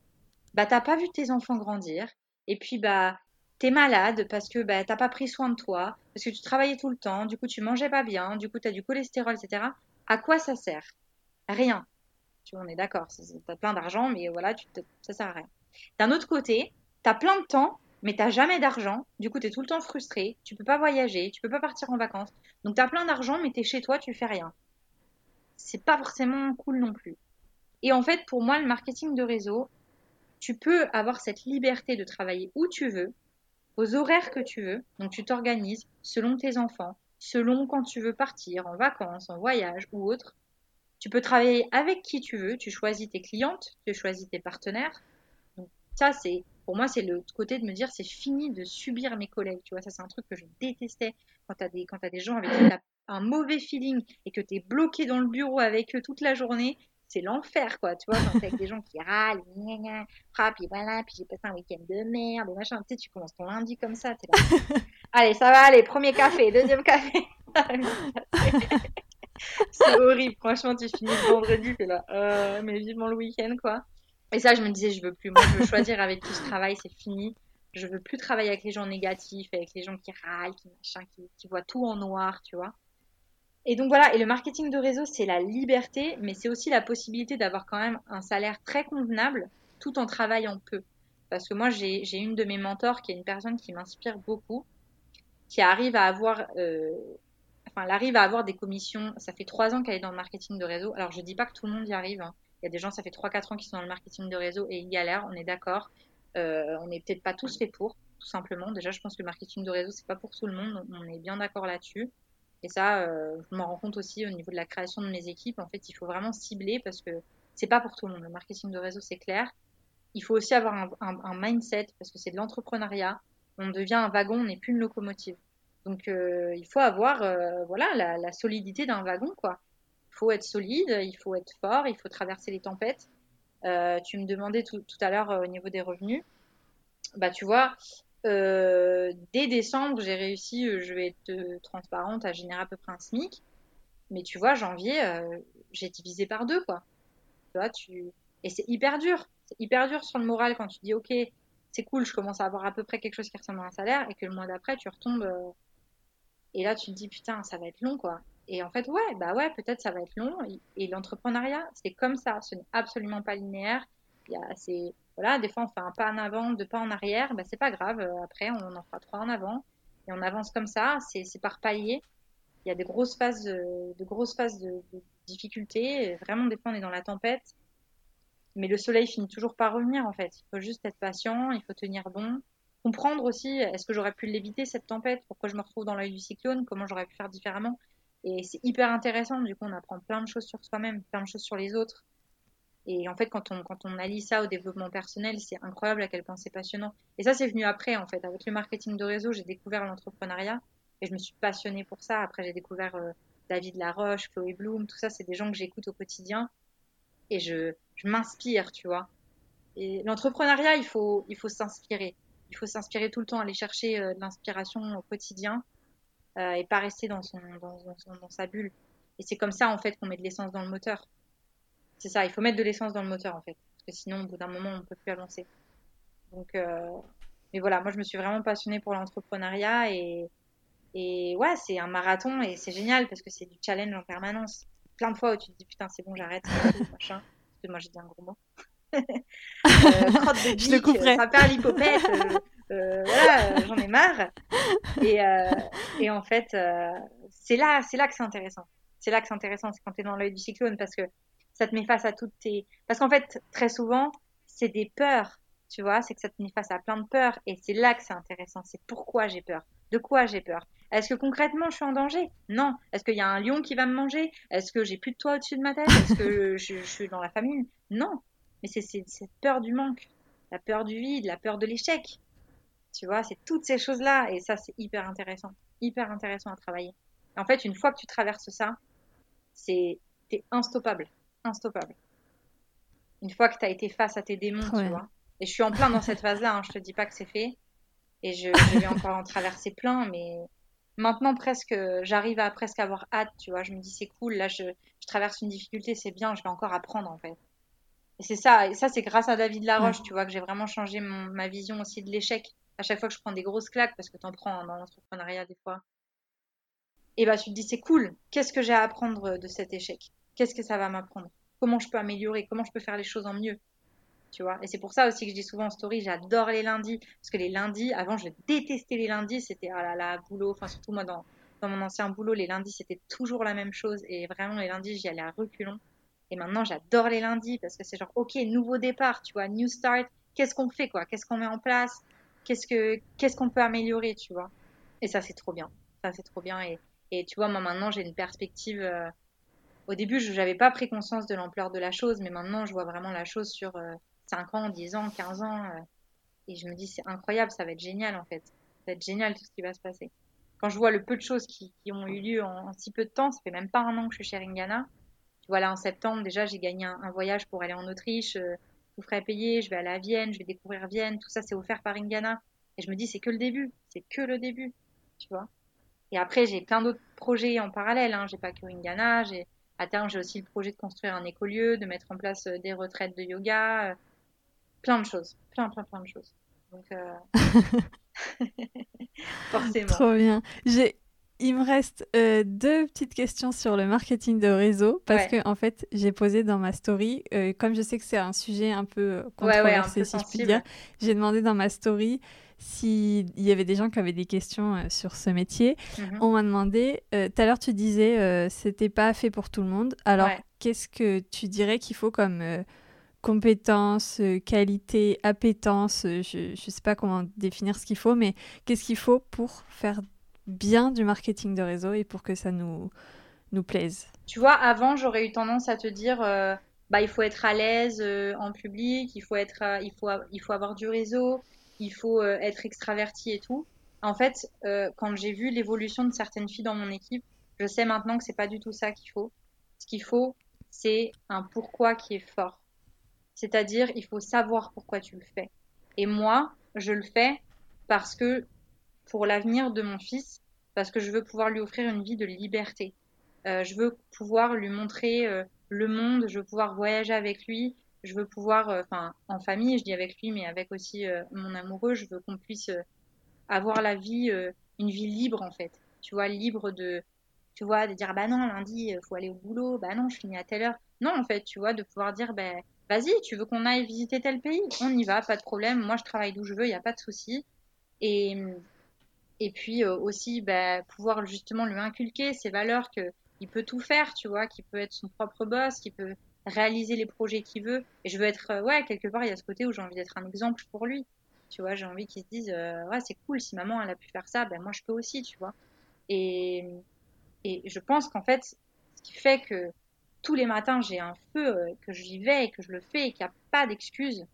Speaker 2: bah, t'as pas vu tes enfants grandir, et puis, bah, es malade parce que bah, t'as pas pris soin de toi, parce que tu travaillais tout le temps, du coup, tu mangeais pas bien, du coup, tu as du cholestérol, etc. À quoi ça sert? Rien. Tu vois, on est d'accord, as plein d'argent, mais voilà, tu ça sert à rien. D'un autre côté, tu as plein de temps, mais t'as jamais d'argent, du coup tu es tout le temps frustré, tu peux pas voyager, tu peux pas partir en vacances. Donc tu as plein d'argent, mais tu es chez toi, tu fais rien. c'est pas forcément cool non plus. Et en fait, pour moi, le marketing de réseau, tu peux avoir cette liberté de travailler où tu veux, aux horaires que tu veux. Donc tu t'organises selon tes enfants, selon quand tu veux partir, en vacances, en voyage ou autre. Tu peux travailler avec qui tu veux, tu choisis tes clientes, tu choisis tes partenaires. Donc ça, c'est pour moi, c'est le côté de me dire c'est fini de subir mes collègues. Tu vois, ça c'est un truc que je détestais quand tu as, des, as des gens avec qui tu as un mauvais feeling et que tu es bloqué dans le bureau avec eux toute la journée c'est l'enfer, quoi. Tu vois, quand t'es avec des gens qui râlent, gna gna, ah, puis voilà, puis j'ai passé un week-end de merde, machin. Tu sais, tu commences ton lundi comme ça. Là. allez, ça va, allez, premier café, deuxième café. c'est horrible, franchement, tu finis le vendredi, t'es là, euh, mais vivement le week-end, quoi. Et ça, je me disais, je veux plus. Moi, je veux choisir avec qui je travaille, c'est fini. Je veux plus travailler avec les gens négatifs, avec les gens qui râlent, qui machin, qui, voient tout en noir, tu vois. Et donc voilà, et le marketing de réseau, c'est la liberté, mais c'est aussi la possibilité d'avoir quand même un salaire très convenable tout en travaillant peu. Parce que moi, j'ai une de mes mentors qui est une personne qui m'inspire beaucoup, qui arrive à avoir, euh, elle arrive à avoir des commissions. Ça fait trois ans qu'elle est dans le marketing de réseau. Alors, je dis pas que tout le monde y arrive. Hein. Il y a des gens, ça fait trois, quatre ans qui sont dans le marketing de réseau et ils galèrent, on est d'accord. Euh, on n'est peut-être pas tous faits pour, tout simplement. Déjà, je pense que le marketing de réseau, c'est pas pour tout le monde. On est bien d'accord là-dessus. Et ça, euh, je m'en rends compte aussi au niveau de la création de mes équipes. En fait, il faut vraiment cibler parce que c'est pas pour tout le monde. Le marketing de réseau, c'est clair. Il faut aussi avoir un, mindset parce que c'est de l'entrepreneuriat. On devient un wagon, on n'est plus une locomotive. Donc, euh, il faut avoir euh, voilà la, solidité d'un wagon, quoi. Il faut être solide, il faut être fort, il faut traverser les tempêtes. tu me demandais tout, tout à l'heure au niveau des revenus. Bah, tu vois, euh, dès décembre, j'ai réussi, euh, je vais être euh, transparente, à générer à peu près un SMIC. Mais tu vois, janvier, j'ai divisé par deux, quoi. Tu vois, tu... Et c'est hyper dur. C'est hyper dur sur le moral quand tu dis, OK, c'est cool, je commence à avoir à peu près quelque chose qui ressemble à un salaire, et que le mois d'après, tu retombes. Et là, tu te dis, putain, ça va être long, quoi. Et en fait, ouais, bah ouais, peut-être ça va être long. Et l'entrepreneuriat, c'est comme ça. Ce n'est absolument pas linéaire. Il y a, c'est, voilà, des fois on fait un pas en avant, deux pas en arrière, bah, c'est pas grave. Euh, après, on en fera trois en avant et on avance comme ça. C'est par palier. Il y a des grosses phases, de, grosses phases de, difficultés. Vraiment, des fois, on est dans la tempête. Mais le soleil finit toujours par revenir, en fait. Il faut juste être patient, il faut tenir bon. Comprendre aussi, est-ce que j'aurais pu l'éviter, cette tempête? Pourquoi je me retrouve dans l'œil du cyclone? Comment j'aurais pu faire différemment? Et c'est hyper intéressant. Du coup, on apprend plein de choses sur soi-même, plein de choses sur les autres. Et en fait, quand on, quand on allie ça au développement personnel, c'est incroyable à quel point c'est passionnant. Et ça, c'est venu après, en fait. Avec le marketing de réseau, j'ai découvert l'entrepreneuriat et je me suis passionnée pour ça. Après, j'ai découvert euh, David Laroche, Chloé Bloom, tout ça, c'est des gens que j'écoute au quotidien et je, je m'inspire, tu vois. Et l'entrepreneuriat, il faut, il faut s'inspirer. Il faut s'inspirer tout le temps, aller chercher euh, de l'inspiration au quotidien euh, et pas rester dans, son, dans, sa bulle. Et c'est comme ça, en fait, qu'on met de l'essence dans le moteur. C'est ça, il faut mettre de l'essence dans le moteur en fait. Parce que sinon, au bout d'un moment, on ne peut plus avancer. Donc, euh... mais voilà, moi je me suis vraiment passionnée pour l'entrepreneuriat et, et ouais, c'est un marathon et c'est génial parce que c'est du challenge en permanence. Plein de fois où tu te dis putain, c'est bon, j'arrête, machin. Parce que moi j'ai dit un gros mot. Euh, crotte de bique, euh, ça perd l'hypopète. Euh, euh, voilà, j'en ai marre. Et, et en fait, c'est là, c'est là que c'est intéressant. C'est là que c'est intéressant, c'est quand tu es dans l'œil du cyclone parce que ça te met face à toutes tes. Parce qu'en fait, très souvent, c'est des peurs, tu vois, c'est que ça te met face à plein de peurs et c'est là que c'est intéressant. C'est pourquoi j'ai peur. De quoi j'ai peur? Est-ce que concrètement je suis en danger? Non. Est-ce qu'il y a un lion qui va me manger? Est-ce que j'ai plus de toit au-dessus de ma tête? Est-ce que je, suis dans la famine? Non. Mais c'est cette peur du manque, la peur du vide, la peur de l'échec. Tu vois, c'est toutes ces choses-là et ça c'est hyper intéressant, hyper intéressant à travailler. En fait, une fois que tu traverses ça, c'est t'es instoppable instoppable. Une fois que tu as été face à tes démons, tu vois. Et je suis en plein dans cette phase-là, hein, je te dis pas que c'est fait. Et je, vais encore en traverser plein, mais maintenant presque, j'arrive à presque avoir hâte, tu vois. Je me dis c'est cool, là je, traverse une difficulté, c'est bien, je vais encore apprendre en fait. Et c'est ça, et ça c'est grâce à David Laroche, tu vois, que j'ai vraiment changé ma vision aussi de l'échec. À chaque fois que je prends des grosses claques, parce que tu en prends dans l'entrepreneuriat des fois, et bah tu te dis c'est cool, qu'est-ce que j'ai à apprendre de cet échec? Qu'est-ce que ça va m'apprendre? Comment je peux améliorer, comment je peux faire les choses en mieux? Tu vois? Et c'est pour ça aussi que je dis souvent en story, j'adore les lundis. Parce que les lundis, avant, je détestais les lundis. C'était, ah là là, boulot. Enfin, surtout moi, dans, dans mon ancien boulot, les lundis, c'était toujours la même chose. Et vraiment, les lundis, j'y allais à reculons. Et maintenant, j'adore les lundis parce que c'est genre, OK, nouveau départ, tu vois, new start. Qu'est-ce qu'on fait, quoi? Qu'est-ce qu'on met en place? Qu'est-ce que qu'est-ce qu'on peut améliorer, tu vois? Et ça, c'est trop bien. Ça, c'est trop bien. Et, et tu vois, moi, maintenant, j'ai une perspective. Euh, au début, je n'avais pas pris conscience de l'ampleur de la chose, mais maintenant, je vois vraiment la chose sur 5 euh, ans, 10 ans, 15 ans. Euh, et je me dis, c'est incroyable, ça va être génial, en fait. Ça va être génial tout ce qui va se passer. Quand je vois le peu de choses qui, ont eu lieu en, si peu de temps, ça fait même pas un an que je suis chez Ringana. Tu vois, là, en septembre, déjà, j'ai gagné un, voyage pour aller en Autriche, tout frais payé, je vais aller à Vienne, je vais découvrir Vienne, tout ça, c'est offert par Ringana. Et je me dis, c'est que le début, c'est que le début, tu vois. Et après, j'ai plein d'autres projets en parallèle. Hein. J'ai pas que Ringana. J'ai à terme, j'ai aussi le projet de construire un écolieu, de mettre en place euh, des retraites de yoga, euh, plein de choses, plein, plein, plein de choses. Donc, euh... forcément.
Speaker 1: Trop bien. J'ai il me reste euh, deux petites questions sur le marketing de réseau parce que en fait j'ai posé dans ma story, comme je sais que c'est un sujet un peu controversé si je puis dire, j'ai demandé dans ma story s'il y avait des gens qui avaient des questions euh, sur ce métier. Mhm. On m'a demandé, euh, tout à l'heure tu disais euh, c'était pas fait pour tout le monde. Alors qu'est-ce que tu dirais qu'il faut comme compétences, qualité, appétence Je ne sais pas comment définir ce qu'il faut, mais qu'est-ce qu'il faut pour faire bien du marketing de réseau et pour que ça nous, nous plaise
Speaker 2: Tu vois, avant j'aurais eu tendance à te dire bah, il faut être à l'aise en public, il faut, être, il, faut, il faut avoir du réseau, il faut euh, être extraverti et tout. En fait, euh, quand j'ai vu l'évolution de certaines filles dans mon équipe, je sais maintenant que c'est pas du tout ça qu'il faut. Ce qu'il faut, c'est un pourquoi qui est fort. C'est-à-dire, il faut savoir pourquoi tu le fais. Et moi, je le fais parce que pour l'avenir de mon fils, parce que je veux pouvoir lui offrir une vie de liberté. Euh, je veux pouvoir lui montrer le monde, je veux pouvoir voyager avec lui, je veux pouvoir, euh, enfin, en famille, je dis avec lui, mais avec aussi euh, mon amoureux, je veux qu'on puisse euh, avoir la vie, une vie libre en fait. Tu vois, libre de, tu vois, de dire bah non, lundi, faut aller au boulot, bah non, je finis à telle heure. Non, en fait, tu vois, de pouvoir dire bah vas-y, tu veux qu'on aille visiter tel pays, on y va, pas de problème. Moi, je travaille d'où je veux, il n'y a pas de souci. Et et puis aussi bah, pouvoir justement lui inculquer ces valeurs que il peut tout faire, tu vois, qu'il peut être son propre boss, qu'il peut réaliser les projets qu'il veut. Et je veux être, euh, ouais, quelque part, il y a ce côté où j'ai envie d'être un exemple pour lui. Tu vois, j'ai envie qu'il se dise, euh, ouais, c'est cool, si maman, elle a pu faire ça, ben moi, je peux aussi, tu vois. Et, et je pense qu'en fait, ce qui fait que tous les matins, j'ai un feu, euh, que j'y vais et que je le fais et qu'il n'y a pas d'excuses,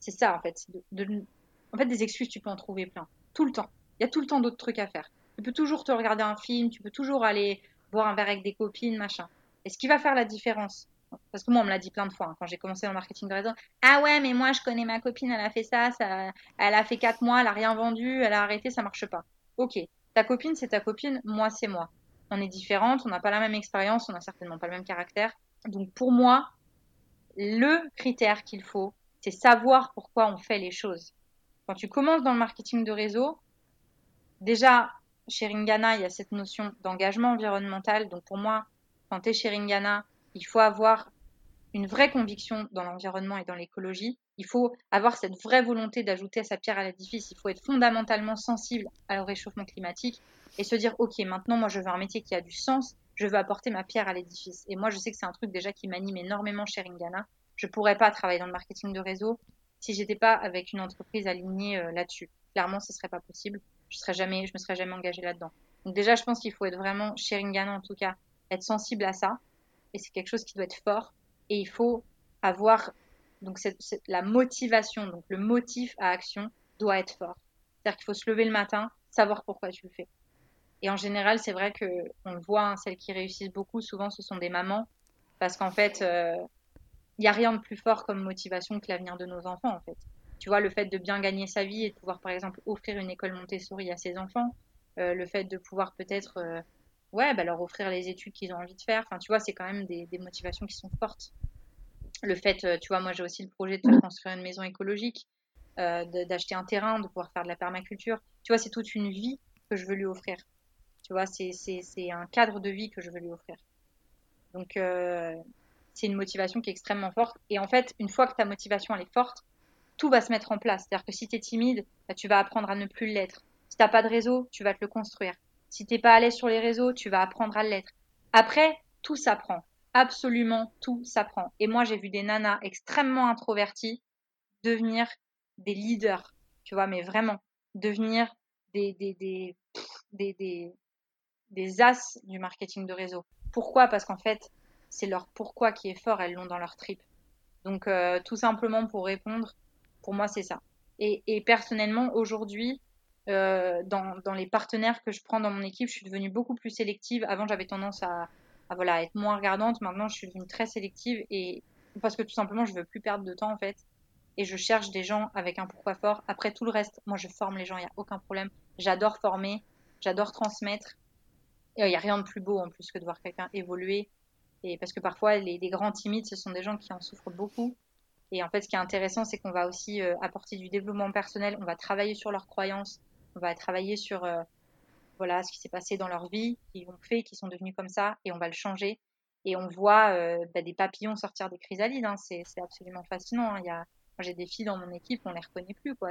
Speaker 2: c'est ça, en fait. De, en fait, des excuses, tu peux en trouver plein. Tout le temps. Il y a tout le temps d'autres trucs à faire. Tu peux toujours te regarder un film, tu peux toujours aller boire un verre avec des copines, machin. Et ce qui va faire la différence, parce que moi, on me l'a dit plein de fois hein, quand j'ai commencé dans le marketing de réseau. Ah ouais, mais moi, je connais ma copine, elle a fait ça, ça elle a fait 4 mois, elle a rien vendu, elle a arrêté, ça marche pas. Ok, ta copine, c'est ta copine, moi, c'est moi. On est différentes, on n'a pas la même expérience, on n'a certainement pas le même caractère. Donc pour moi, le critère qu'il faut, c'est savoir pourquoi on fait les choses. Quand tu commences dans le marketing de réseau, déjà, chez Ringana, il y a cette notion d'engagement environnemental. Donc pour moi, quand tu es chez Ringana, il faut avoir une vraie conviction dans l'environnement et dans l'écologie. Il faut avoir cette vraie volonté d'ajouter sa pierre à l'édifice. Il faut être fondamentalement sensible au réchauffement climatique et se dire, OK, maintenant, moi, je veux un métier qui a du sens. Je veux apporter ma pierre à l'édifice. Et moi, je sais que c'est un truc déjà qui m'anime énormément chez Ringana. Je pourrais pas travailler dans le marketing de réseau si j'étais pas avec une entreprise alignée euh, là-dessus. Clairement, ce serait pas possible. Je serais jamais, je me serais jamais engagée là-dedans. Donc déjà, je pense qu'il faut être vraiment chez Ringana, en tout cas, être sensible à ça. Et c'est quelque chose qui doit être fort. Et il faut avoir donc la motivation, donc le motif à action doit être fort. C'est-à-dire qu'il faut se lever le matin, savoir pourquoi tu le fais. Et en général, c'est vrai que on le voit, hein, celles qui réussissent beaucoup, souvent, ce sont des mamans, parce qu'en fait, il euh, n'y a rien de plus fort comme motivation que l'avenir de nos enfants, en fait. Tu vois, le fait de bien gagner sa vie et de pouvoir, par exemple, offrir une école Montessori à ses enfants, euh, le fait de pouvoir peut-être euh, ouais, bah, leur offrir les études qu'ils ont envie de faire. Enfin, tu vois, c'est quand même des, motivations qui sont fortes. Le fait, euh, tu vois, moi j'ai aussi le projet de construire une maison écologique, euh, d'acheter un terrain, de pouvoir faire de la permaculture. Tu vois, c'est toute une vie que je veux lui offrir. Tu vois, c'est un cadre de vie que je veux lui offrir. Donc, euh, c'est une motivation qui est extrêmement forte. Et en fait, une fois que ta motivation elle est forte, tout va se mettre en place. C'est-à-dire que si tu es timide, bah, tu vas apprendre à ne plus l'être. Si tu n'as pas de réseau, tu vas te le construire. Si t'es pas à l'aise sur les réseaux, tu vas apprendre à l'être. Après, tout s'apprend. Absolument tout s'apprend. Et moi, j'ai vu des nanas extrêmement introverties devenir des leaders, tu vois, mais vraiment, devenir des, des, des, des, des, des as du marketing de réseau. Pourquoi? Parce qu'en fait, c'est leur pourquoi qui est fort, elles l'ont dans leur trip. Donc, euh, tout simplement pour répondre, pour moi, c'est ça. Et, personnellement, aujourd'hui, euh, dans, les partenaires que je prends dans mon équipe, je suis devenue beaucoup plus sélective. Avant, j'avais tendance à, voilà, être moins regardante. Maintenant, je suis devenue très sélective et parce que tout simplement, je veux plus perdre de temps en fait. Et je cherche des gens avec un pourquoi fort. Après tout le reste, moi, je forme les gens, il n'y a aucun problème. J'adore former, j'adore transmettre. Il n'y a rien de plus beau en plus que de voir quelqu'un évoluer. Et parce que parfois, les, grands timides, ce sont des gens qui en souffrent beaucoup. Et en fait, ce qui est intéressant, c'est qu'on va aussi euh, apporter du développement personnel. On va travailler sur leurs croyances. On va travailler sur euh, voilà ce qui s'est passé dans leur vie, qu'ils ont fait, qu'ils sont devenus comme ça, et on va le changer. Et on voit euh, bah, des papillons sortir des chrysalides. Hein. C'est absolument fascinant. Hein. Il y a, j'ai des filles dans mon équipe, on les reconnaît plus, quoi.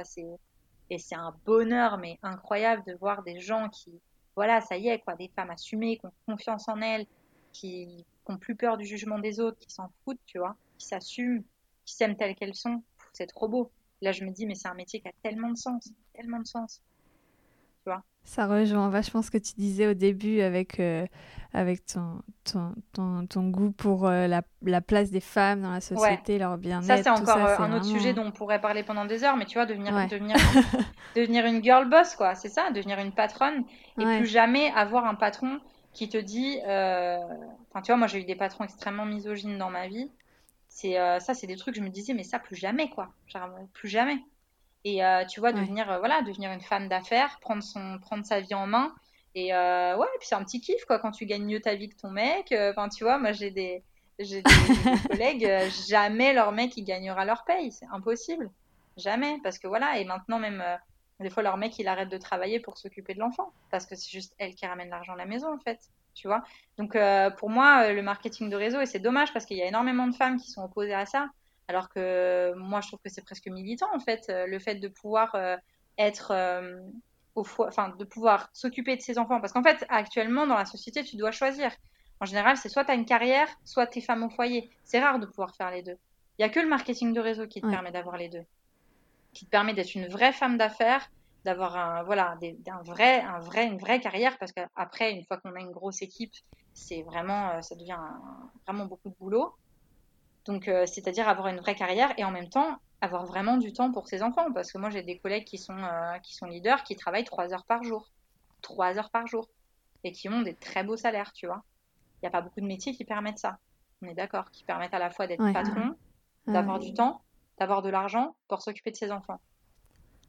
Speaker 2: Et c'est un bonheur, mais incroyable de voir des gens qui, voilà, ça y est, quoi, des femmes assumées, qui ont confiance en elles, qui n'ont plus peur du jugement des autres, qui s'en foutent, tu vois, qui s'assument, qui s'aiment telles qu'elles sont. C'est trop beau. Là, je me dis, mais c'est un métier qui a tellement de sens, tellement de sens. Tu vois
Speaker 1: Ça rejoint vachement ce que tu disais au début avec, euh, avec ton, ton, ton, ton, goût pour euh, la, la, place des femmes dans la société, ouais. leur bien-être.
Speaker 2: Ça, c'est encore ça, un autre sujet dont on pourrait parler pendant des heures, mais tu vois, devenir, ouais. devenir, devenir une girl boss, quoi, c'est ça, devenir une patronne, et ouais. plus jamais avoir un patron qui te dit, euh... enfin, tu vois, moi, j'ai eu des patrons extrêmement misogynes dans ma vie. C'est euh, ça, c'est des trucs, je me disais, mais ça, plus jamais, quoi. Genre, plus jamais. Et euh, tu vois, devenir, euh, voilà, devenir une femme d'affaires, prendre, son, prendre sa vie en main. Et ouais, et puis c'est un petit kiff, quoi, quand tu gagnes mieux ta vie que ton mec. Enfin, tu vois, moi, j'ai des, j'ai des, des collègues, jamais leur mec, il gagnera leur paye. C'est impossible. Jamais. Parce que voilà, et maintenant, même, des fois, leur mec, il arrête de travailler pour s'occuper de l'enfant. Parce que c'est juste elle qui ramène l'argent à la maison, en fait tu vois. Donc euh, pour moi, le marketing de réseau, et c'est dommage parce qu'il y a énormément de femmes qui sont opposées à ça, alors que moi, je trouve que c'est presque militant en fait, le fait de pouvoir euh, être euh, au foie, enfin de pouvoir s'occuper de ses enfants, parce qu'en fait, actuellement dans la société, tu dois choisir. En général, c'est soit tu as une carrière, soit tu es femme au foyer. C'est rare de pouvoir faire les deux. Il y a que le marketing de réseau qui te ouais. permet d'avoir les deux, qui te permet d'être une vraie femme d'affaires d'avoir un voilà des, un vrai un vrai une vraie carrière parce qu'après une fois qu'on a une grosse équipe c'est vraiment euh, ça devient un, vraiment beaucoup de boulot. Donc euh, c'est-à-dire avoir une vraie carrière et en même temps avoir vraiment du temps pour ses enfants. Parce que moi j'ai des collègues qui sont euh, qui sont leaders qui travaillent trois heures par jour. Trois heures par jour. Et qui ont des très beaux salaires tu vois. Il n'y a pas beaucoup de métiers qui permettent ça. On est d'accord qui permettent à la fois d'être ouais. patron d'avoir ouais. du temps d'avoir de l'argent pour s'occuper de ses enfants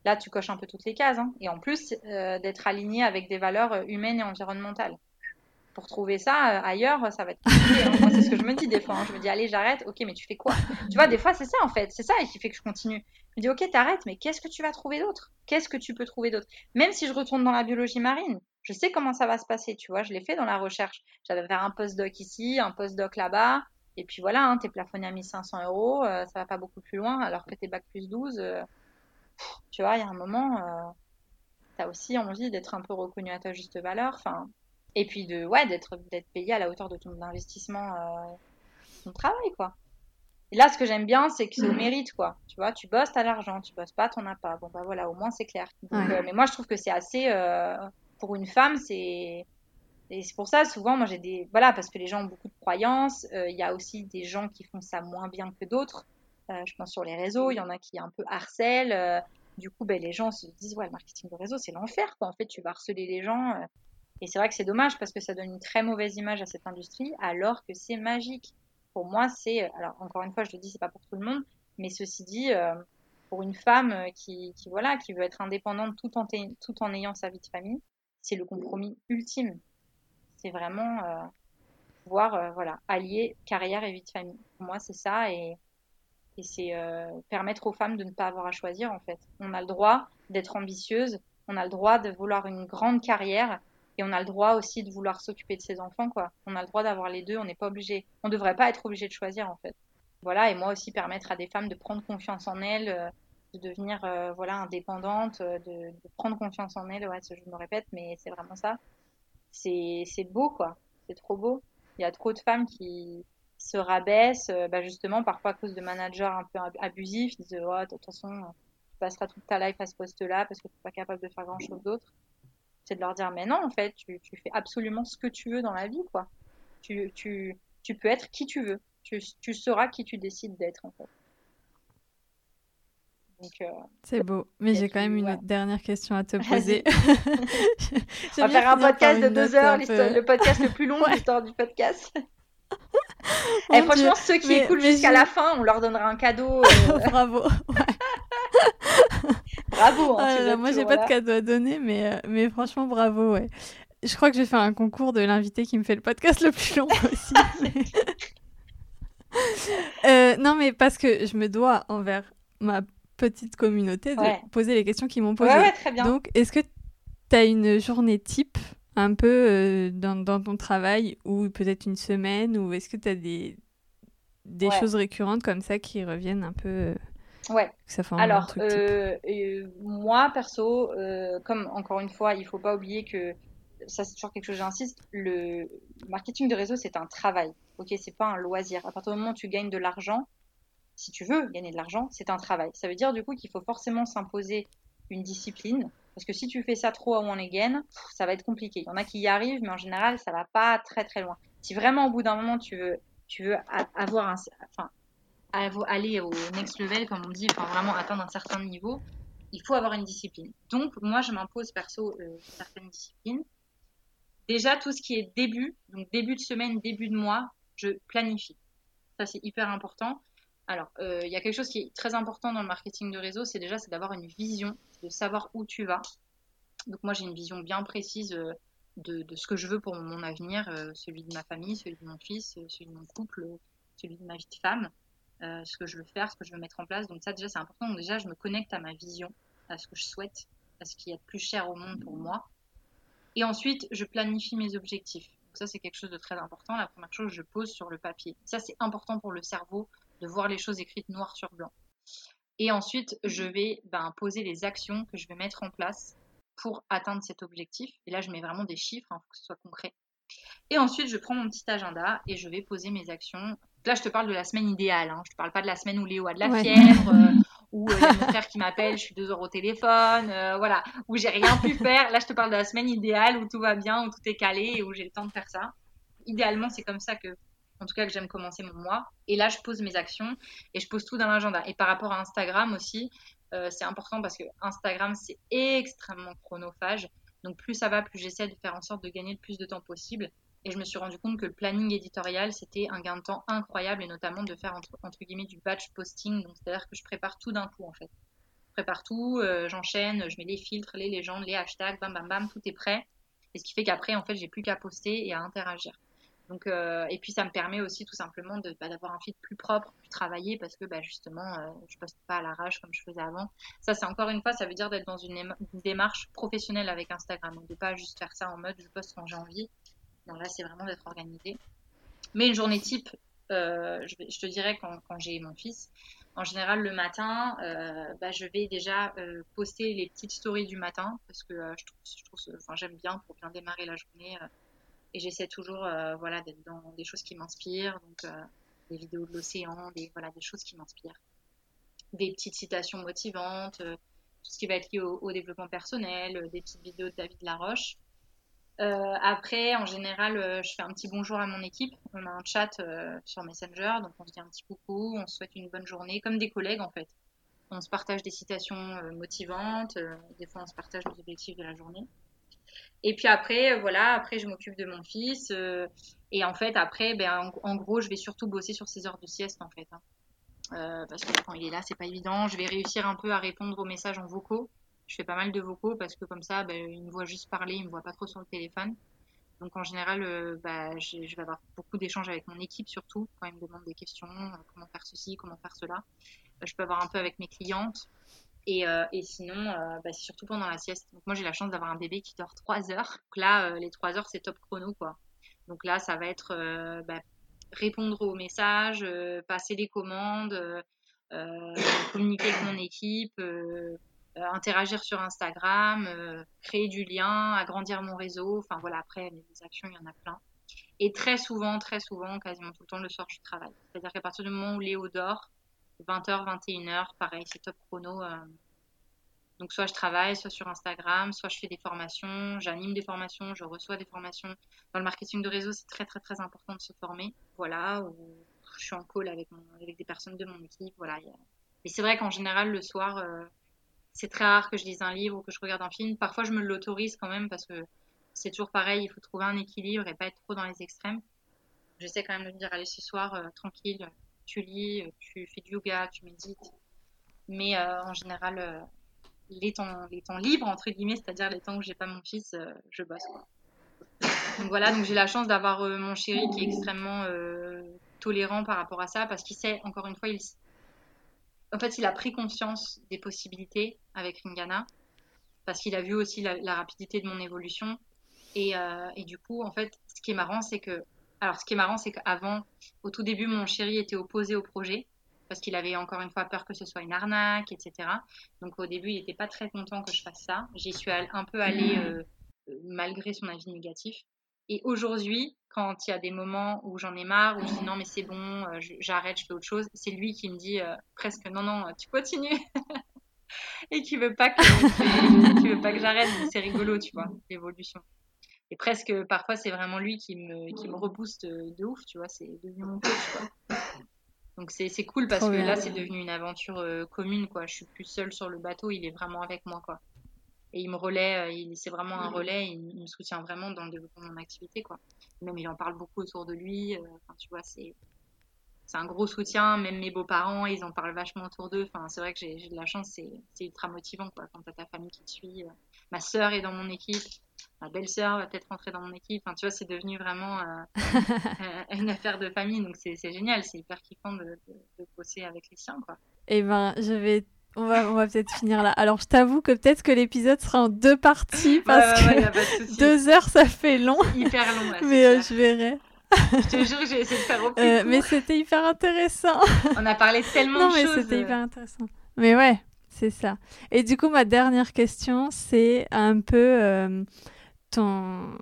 Speaker 2: Là, tu coches un peu toutes les cases. Hein. Et en plus, euh, d'être aligné avec des valeurs euh, humaines et environnementales. Pour trouver ça euh, ailleurs, ça va être compliqué. Hein. C'est ce que je me dis des fois. Hein. Je me dis, allez, j'arrête. Ok, mais tu fais quoi? Tu vois, des fois, c'est ça en fait. C'est ça qui fait que je continue. Je me dis, ok, t'arrêtes, mais qu'est-ce que tu vas trouver d'autre? Qu'est-ce que tu peux trouver d'autre? Même si je retourne dans la biologie marine, je sais comment ça va se passer. Tu vois, je l'ai fait dans la recherche. J'avais fait un postdoc ici, un postdoc là-bas. Et puis voilà, t'es plafonné à 1500 euros, euh, ça va pas beaucoup plus loin, alors que t'es bac plus 12. Euh, tu vois, il y a un moment, euh, tu as aussi envie d'être un peu reconnu à ta juste valeur. Enfin, et puis de, ouais, d'être, d'être payé à la hauteur de ton investissement, euh, ton travail, quoi. Et là, ce que j'aime bien, c'est que c'est au mérite, quoi. Tu vois, tu bosses, t'as l'argent, tu bosses pas, t'en as pas. Bon, bah voilà, au moins c'est clair. Donc, ouais. euh, mais moi, je trouve que c'est assez, euh, pour une femme, c'est, et c'est pour ça, souvent, moi, j'ai des, voilà, parce que les gens ont beaucoup de croyances. Euh, il y a aussi des gens qui font ça moins bien que d'autres. Euh, je pense sur les réseaux, il y en a qui un peu harcèlent. Euh, du coup, ben, les gens se disent, ouais, le marketing de réseau, c'est l'enfer, quoi. En fait, tu vas harceler les gens. Euh, et c'est vrai que c'est dommage parce que ça donne une très mauvaise image à cette industrie, alors que c'est magique. Pour moi, c'est, alors encore une fois, je le dis, c'est pas pour tout le monde, mais ceci dit, pour une femme qui, voilà, qui veut être indépendante tout en, tout en ayant sa vie de famille, c'est le compromis ultime. C'est vraiment pouvoir, voilà, allier carrière et vie de famille. Pour moi, c'est ça et et c'est euh, permettre aux femmes de ne pas avoir à choisir en fait. On a le droit d'être ambitieuse, on a le droit de vouloir une grande carrière et on a le droit aussi de vouloir s'occuper de ses enfants quoi. On a le droit d'avoir les deux, on n'est pas obligé. On devrait pas être obligé de choisir en fait. Voilà et moi aussi permettre à des femmes de prendre confiance en elles, euh, de devenir euh, voilà indépendante, de, de, prendre confiance en elles. Ouais, je me répète mais c'est vraiment ça. c'est beau, quoi. C'est trop beau. Il y a trop de femmes qui se rabaissent, euh, bah, justement, parfois à cause de managers un peu abusifs. Ils disent, oh, de toute façon, tu passeras toute ta life à ce poste-là parce que tu n'es pas capable de faire grand-chose d'autre. C'est de leur dire, mais non, en fait, tu, tu, fais absolument ce que tu veux dans la vie, quoi. Tu, tu, tu peux être qui tu veux. Tu, tu sauras qui tu décides d'être, en fait.
Speaker 1: Euh, c'est beau, mais j'ai quand même une dernière question à te poser.
Speaker 2: On va faire un podcast de deux heures, le podcast le plus long de l'histoire du podcast. Et eh, franchement, ceux qui écoutent jusqu'à la fin, on leur donnera un cadeau.
Speaker 1: Euh. Bravo.
Speaker 2: bravo. Hein,
Speaker 1: ah moi, j'ai pas de cadeau à donner, mais, euh, mais franchement, bravo. Ouais. Je crois que je vais faire un concours de l'invité qui me fait le podcast le plus long aussi. non, mais parce que je me dois envers ma petite communauté de poser les questions qu'ils m'ont posées.
Speaker 2: Ouais, très bien.
Speaker 1: Donc, est-ce que tu as une journée type un peu euh, dans, dans, ton travail ou peut-être une semaine ou est-ce que tu as des, des choses récurrentes comme ça qui reviennent un peu euh,
Speaker 2: Ouais. Ça Alors, euh, moi, perso, comme encore une fois, il faut pas oublier que ça, c'est toujours quelque chose, j'insiste, le marketing de réseau, c'est un travail. Ok, c'est pas un loisir. À partir du moment où tu gagnes de l'argent, si tu veux gagner de l'argent, c'est un travail. Ça veut dire du coup qu'il faut forcément s'imposer une discipline. Parce que si tu fais ça trop à one again, ça va être compliqué. Il y en a qui y arrivent, mais en général, ça va pas très très loin. Si vraiment au bout d'un moment tu veux, tu veux avoir un, enfin, aller au next level, comme on dit, enfin vraiment atteindre un certain niveau, il faut avoir une discipline. Donc moi, je m'impose perso euh, certaines disciplines. Déjà, tout ce qui est début, donc début de semaine, début de mois, je planifie. Ça, c'est hyper important. Alors, euh, il y a quelque chose qui est très important dans le marketing de réseau, c'est déjà c'est d'avoir une vision, de savoir où tu vas. Donc moi j'ai une vision bien précise euh, de, ce que je veux pour mon avenir, euh, celui de ma famille, celui de mon fils, celui de mon couple, celui de ma vie de femme, ce que je veux faire, ce que je veux mettre en place. Donc ça déjà c'est important. Donc déjà je me connecte à ma vision, à ce que je souhaite, à ce qui est plus cher au monde pour moi. Et ensuite je planifie mes objectifs. Donc ça c'est quelque chose de très important. La première chose je pose sur le papier. Ça c'est important pour le cerveau de voir les choses écrites noir sur blanc. Et ensuite, je vais ben, poser les actions que je vais mettre en place pour atteindre cet objectif. Et là, je mets vraiment des chiffres, il hein, faut que ce soit concret. Et ensuite, je prends mon petit agenda et je vais poser mes actions. Là, je te parle de la semaine idéale. Hein. Je ne te parle pas de la semaine où Léo a de la fièvre, euh, où euh, il y a mon frère qui m'appelle, je suis deux heures au téléphone, euh, voilà, où j'ai rien pu faire. Là, je te parle de la semaine idéale où tout va bien, où tout est calé et où j'ai le temps de faire ça. Idéalement, c'est comme ça que en tout cas que j'aime commencer mon mois. Et là, je pose mes actions et je pose tout dans l'agenda. Et par rapport à Instagram aussi, euh, c'est important parce que Instagram, c'est extrêmement chronophage. Donc plus ça va, plus j'essaie de faire en sorte de gagner le plus de temps possible. Et je me suis rendu compte que le planning éditorial, c'était un gain de temps incroyable et notamment de faire entre, guillemets du batch posting. Donc c'est-à-dire que je prépare tout d'un coup en fait. Je prépare tout, euh, j'enchaîne, je mets les filtres, les légendes, les hashtags, bam bam bam, tout est prêt. Et ce qui fait qu'après, en fait, j'ai plus qu'à poster et à interagir. Donc, euh, et puis ça me permet aussi tout simplement bah, d'avoir un feed plus propre, plus travaillé, parce que bah, justement, euh, je poste pas à l'arrache comme je faisais avant. Ça, c'est encore une fois, ça veut dire d'être dans une, démarche professionnelle avec Instagram, donc de pas juste faire ça en mode je poste quand j'ai envie. Non, là, c'est vraiment d'être organisé. Mais une journée type, euh, je, te dirais quand, j'ai mon fils, en général le matin, euh, bah, je vais déjà euh, poster les petites stories du matin parce que je trouve, je trouve enfin, j'aime bien pour bien démarrer la journée et j'essaie toujours euh, voilà, d'être dans des choses qui m'inspirent, donc euh, des vidéos de l'océan, des, voilà, des choses qui m'inspirent. Des petites citations motivantes, euh, tout ce qui va être lié au, développement personnel, des petites vidéos de David Laroche. après, en général, je fais un petit bonjour à mon équipe. On a un chat sur Messenger, donc on se dit un petit coucou, on se souhaite une bonne journée, comme des collègues en fait. On se partage des citations motivantes, des fois on se partage les objectifs de la journée. Et puis après, euh, voilà, après je m'occupe de mon fils. Euh, et en fait, après, ben, en, gros, je vais surtout bosser sur ses heures de sieste, en fait. Hein. Euh, parce que quand il est là, c'est pas évident. Je vais réussir un peu à répondre aux messages en vocaux. Je fais pas mal de vocaux parce que comme ça, ben, il me voit juste parler, il me voit pas trop sur le téléphone. Donc en général, bah, je, vais avoir beaucoup d'échanges avec mon équipe surtout quand ils me demandent des questions, comment faire ceci, comment faire cela. je peux avoir un peu avec mes clientes. Euh, et, sinon, euh, bah, c'est surtout pendant la sieste. Donc moi, j'ai la chance d'avoir un bébé qui dort 3 heures. Donc là, euh, les 3 heures, c'est top chrono, quoi. Donc là, ça va être bah, répondre aux messages, passer des commandes, communiquer avec mon équipe, interagir sur Instagram, créer du lien, agrandir mon réseau. Enfin voilà, après, les actions, il y en a plein. Et très souvent, très souvent, quasiment tout le temps, le soir, je travaille. C'est-à-dire qu'à partir du moment où Léo dort, 20h, 21h, pareil, c'est top chrono. Euh. donc soit je travaille, soit sur Instagram, soit je fais des formations, j'anime des formations, je reçois des formations. Dans le marketing de réseau, c'est très très très important de se former. Voilà, je suis en call avec, avec des personnes de mon équipe. Voilà. Et c'est vrai qu'en général, le soir, euh, c'est très rare que je lise un livre ou que je regarde un film. Parfois, je me l'autorise quand même parce que c'est toujours pareil, il faut trouver un équilibre et pas être trop dans les extrêmes. J'essaie quand même de me dire, allez, ce soir, euh, tranquille, tu lis, tu fais du yoga, tu médites. Mais euh, en général, euh, les, temps, les temps libres, entre guillemets, c'est-à-dire les temps où j'ai pas mon fils, je bosse. donc voilà, donc j'ai la chance d'avoir mon chéri qui est extrêmement tolérant par rapport à ça parce qu'il sait, encore une fois, il, en fait, il a pris conscience des possibilités avec Ringana parce qu'il a vu aussi la rapidité de mon évolution euh, et, du coup, en fait, ce qui est marrant, c'est que. Alors, ce qui est marrant, c'est qu'avant, au tout début, mon chéri était opposé au projet parce qu'il avait encore une fois peur que ce soit une arnaque, etc. Donc, au début, il n'était pas très content que je fasse ça. J'y suis un peu allée euh, malgré son avis négatif. Et aujourd'hui, quand il y a des moments où j'en ai marre, où je dis non, mais c'est bon, euh, j'arrête, je fais autre chose, c'est lui qui me dit presque non, non, tu continues. et qui veut pas que, qui veut pas que j'arrête. C'est rigolo, tu vois, l'évolution et presque parfois c'est vraiment lui qui me qui me rebooste de ouf tu vois c'est devenu mon coach quoi. Donc c'est c'est cool parce que là c'est devenu une aventure euh, commune quoi. Je suis plus seule sur le bateau il est vraiment avec moi quoi. Et il me relaie euh, il c'est vraiment un relais il, me soutient vraiment dans le développement de mon activité quoi. Même il en parle beaucoup autour de lui euh, enfin tu vois c'est c'est un gros soutien même mes beaux-parents ils en parlent vachement autour d'eux. Enfin c'est vrai que j'ai de la chance c'est c'est ultra motivant quoi quand t'as ta famille qui te suit ma sœur est dans mon équipe ma belle-sœur va peut-être rentrer dans mon équipe. Enfin, tu vois, c'est devenu vraiment euh, euh, une affaire de famille. Donc, c'est génial. C'est hyper kiffant de, de, bosser avec les siens, quoi.
Speaker 1: Eh ben, je vais on va, on va peut-être finir là. Alors, je t'avoue que peut-être que l'épisode sera en deux parties parce que deux heures, ça fait long.
Speaker 2: Hyper long.
Speaker 1: mais euh, je verrai.
Speaker 2: je te jure que j'ai essayé de faire au plus
Speaker 1: Mais c'était hyper intéressant.
Speaker 2: On a parlé tellement de choses.
Speaker 1: Non, mais c'était hyper intéressant. Mais ouais, c'est ça. Et du coup, ma dernière question, c'est un peu ton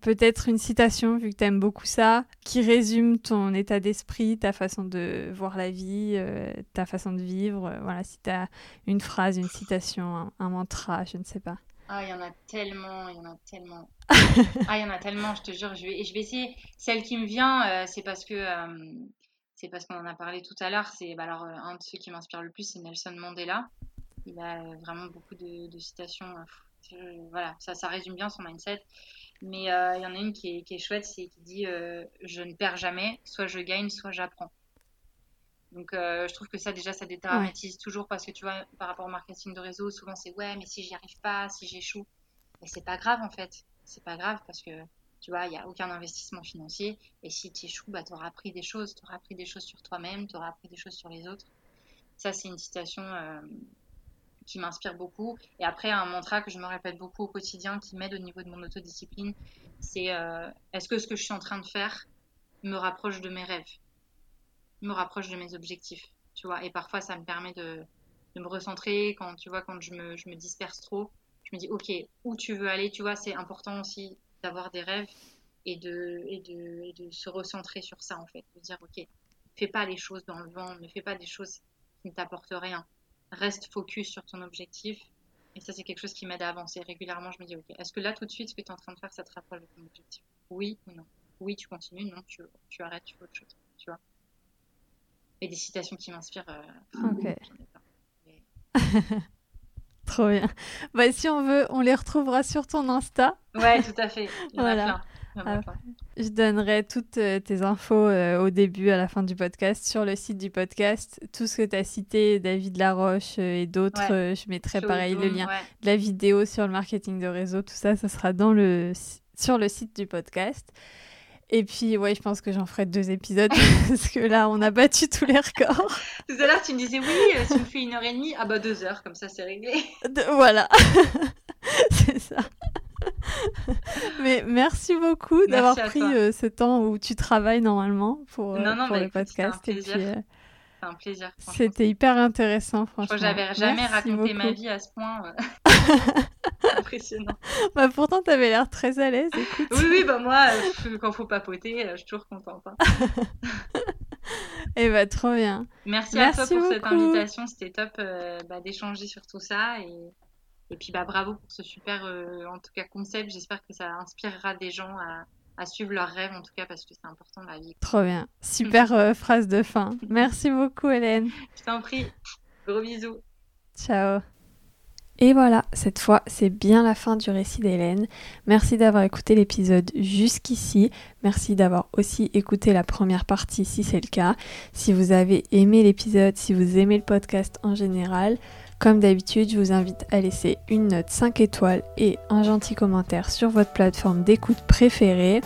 Speaker 1: peut-être une citation, vu que tu aimes beaucoup ça, qui résume ton état d'esprit, ta façon de voir la vie, euh, ta façon de vivre. Euh, voilà, si tu as une phrase, une citation, un, mantra, je ne sais pas.
Speaker 2: Ah, il y en a tellement, il y en a tellement. ah, il y en a tellement, je te jure. Je vais, je vais essayer. Celle qui me vient, euh, c'est parce que c'est parce qu'on en a parlé tout à l'heure. C'est bah, alors un de ceux qui m'inspire le plus, c'est Nelson Mandela. Il a vraiment beaucoup de, de citations voilà, ça, ça résume bien son mindset. Mais euh, il y en a une qui est, qui est chouette, c'est qui dit euh, je ne perds jamais, soit je gagne, soit j'apprends. Donc euh, je trouve que ça déjà ça dédramatise toujours parce que tu vois par rapport au marketing de réseau souvent c'est ouais mais si j'y arrive pas, si j'échoue, mais c'est pas grave en fait, c'est pas grave parce que tu vois il y a aucun investissement financier et si tu échoues bah tu auras appris des choses, tu auras appris des choses sur toi-même, tu auras appris des choses sur les autres. Ça c'est une citation qui m'inspire beaucoup. Et après, un mantra que je me répète beaucoup au quotidien, qui m'aide au niveau de mon autodiscipline, c'est euh, est-ce que ce que je suis en train de faire me rapproche de mes rêves, me rapproche de mes objectifs, tu vois? Et parfois, ça me permet de, de me recentrer quand, tu vois, quand je me, je me, disperse trop. Je me dis, ok, où tu veux aller, tu vois, c'est important aussi d'avoir des rêves et de, et, de, et de se recentrer sur ça, en fait. De dire, ok, fais pas les choses dans le vent, ne fais pas des choses qui ne t'apportent rien reste focus sur ton objectif. Et ça, c'est quelque chose qui m'aide à avancer régulièrement. Je me dis, ok, est-ce que là, tout de suite, ce que tu es en train de faire, ça te rapproche de ton objectif? Oui ou non? Oui, tu continues, non, tu, tu arrêtes, tu fais autre chose, tu vois. Et des citations qui m'inspirent. Euh, ok.
Speaker 1: Trop bien. Bah, si on veut, on les retrouvera sur ton Insta.
Speaker 2: Ouais, tout à fait. Il y en a plein.
Speaker 1: Je donnerai toutes euh, tes infos euh, au début, à la fin du podcast, sur le site du podcast. Tout ce que tu as cité, David Laroche euh, et d'autres, je mettrai pareil le lien de la vidéo sur le marketing de réseau. Tout ça, ça sera dans le, sur le site du podcast. Et puis, ouais, je pense que j'en ferai deux épisodes parce que là, on a battu tous les records.
Speaker 2: Tout à l'heure, tu me disais oui, tu me fais une heure et demie. Ah bah deux heures, comme ça, c'est réglé.
Speaker 1: voilà, c'est ça. Mais merci beaucoup d'avoir pris euh, ce temps où tu travailles normalement pour, euh, pour bah, le podcast.
Speaker 2: Et puis, euh, un plaisir.
Speaker 1: C'était hyper intéressant, franchement.
Speaker 2: J'avais jamais raconté ma vie à ce point. Euh. Impressionnant.
Speaker 1: Bah pourtant, t'avais l'air très à l'aise.
Speaker 2: Oui, oui, bah moi, euh, quand faut papoter, je suis toujours contente. Hein.
Speaker 1: Et eh bah trop bien.
Speaker 2: Merci, à toi pour cette invitation. C'était top bah, d'échanger sur tout ça et et puis bah bravo pour ce super en tout cas concept. J'espère que ça inspirera des gens à à suivre leurs rêves en tout cas parce que c'est important dans la vie.
Speaker 1: Trop bien. Super euh, phrase de fin. Merci beaucoup Hélène.
Speaker 2: Je t'en prie. Gros bisous.
Speaker 1: Ciao. Et voilà, cette fois, c'est bien la fin du récit d'Hélène. Merci d'avoir écouté l'épisode jusqu'ici. Merci d'avoir aussi écouté la première partie si c'est le cas. Si vous avez aimé l'épisode, si vous aimez le podcast en général, comme d'habitude, je vous invite à laisser une note 5 étoiles et un gentil commentaire sur votre plateforme d'écoute préférée.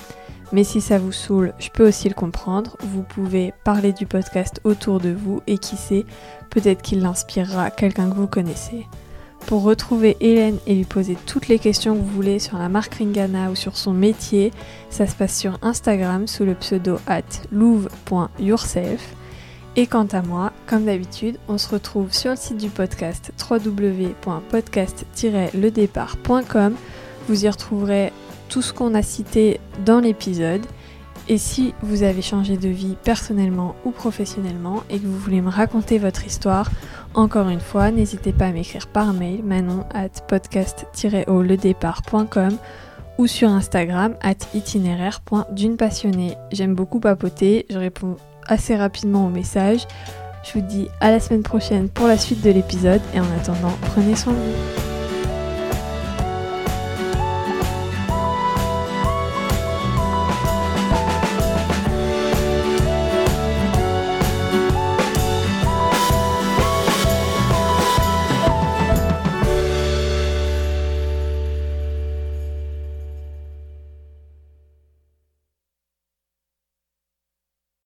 Speaker 1: Mais si ça vous saoule, je peux aussi le comprendre. Vous pouvez parler du podcast autour de vous et qui sait, peut-être qu'il inspirera quelqu'un que vous connaissez. Pour retrouver Hélène et lui poser toutes les questions que vous voulez sur la marque Ringana ou sur son métier, ça se passe sur Instagram sous le pseudo at louve.yourself. Et quant à moi, comme d'habitude, on se retrouve sur le site du podcast www.podcast-ledépart.com. Vous y retrouverez tout ce qu'on a cité dans l'épisode. Et si vous avez changé de vie personnellement ou professionnellement et que vous voulez me raconter votre histoire, encore une fois, n'hésitez pas à m'écrire par mail manon at podcast-ledépart.com ou sur Instagram at itinéraire.d'une passionnée. J'aime beaucoup papoter, je réponds assez rapidement au message. Je vous dis à la semaine prochaine pour la suite de l'épisode et en attendant, prenez soin de vous.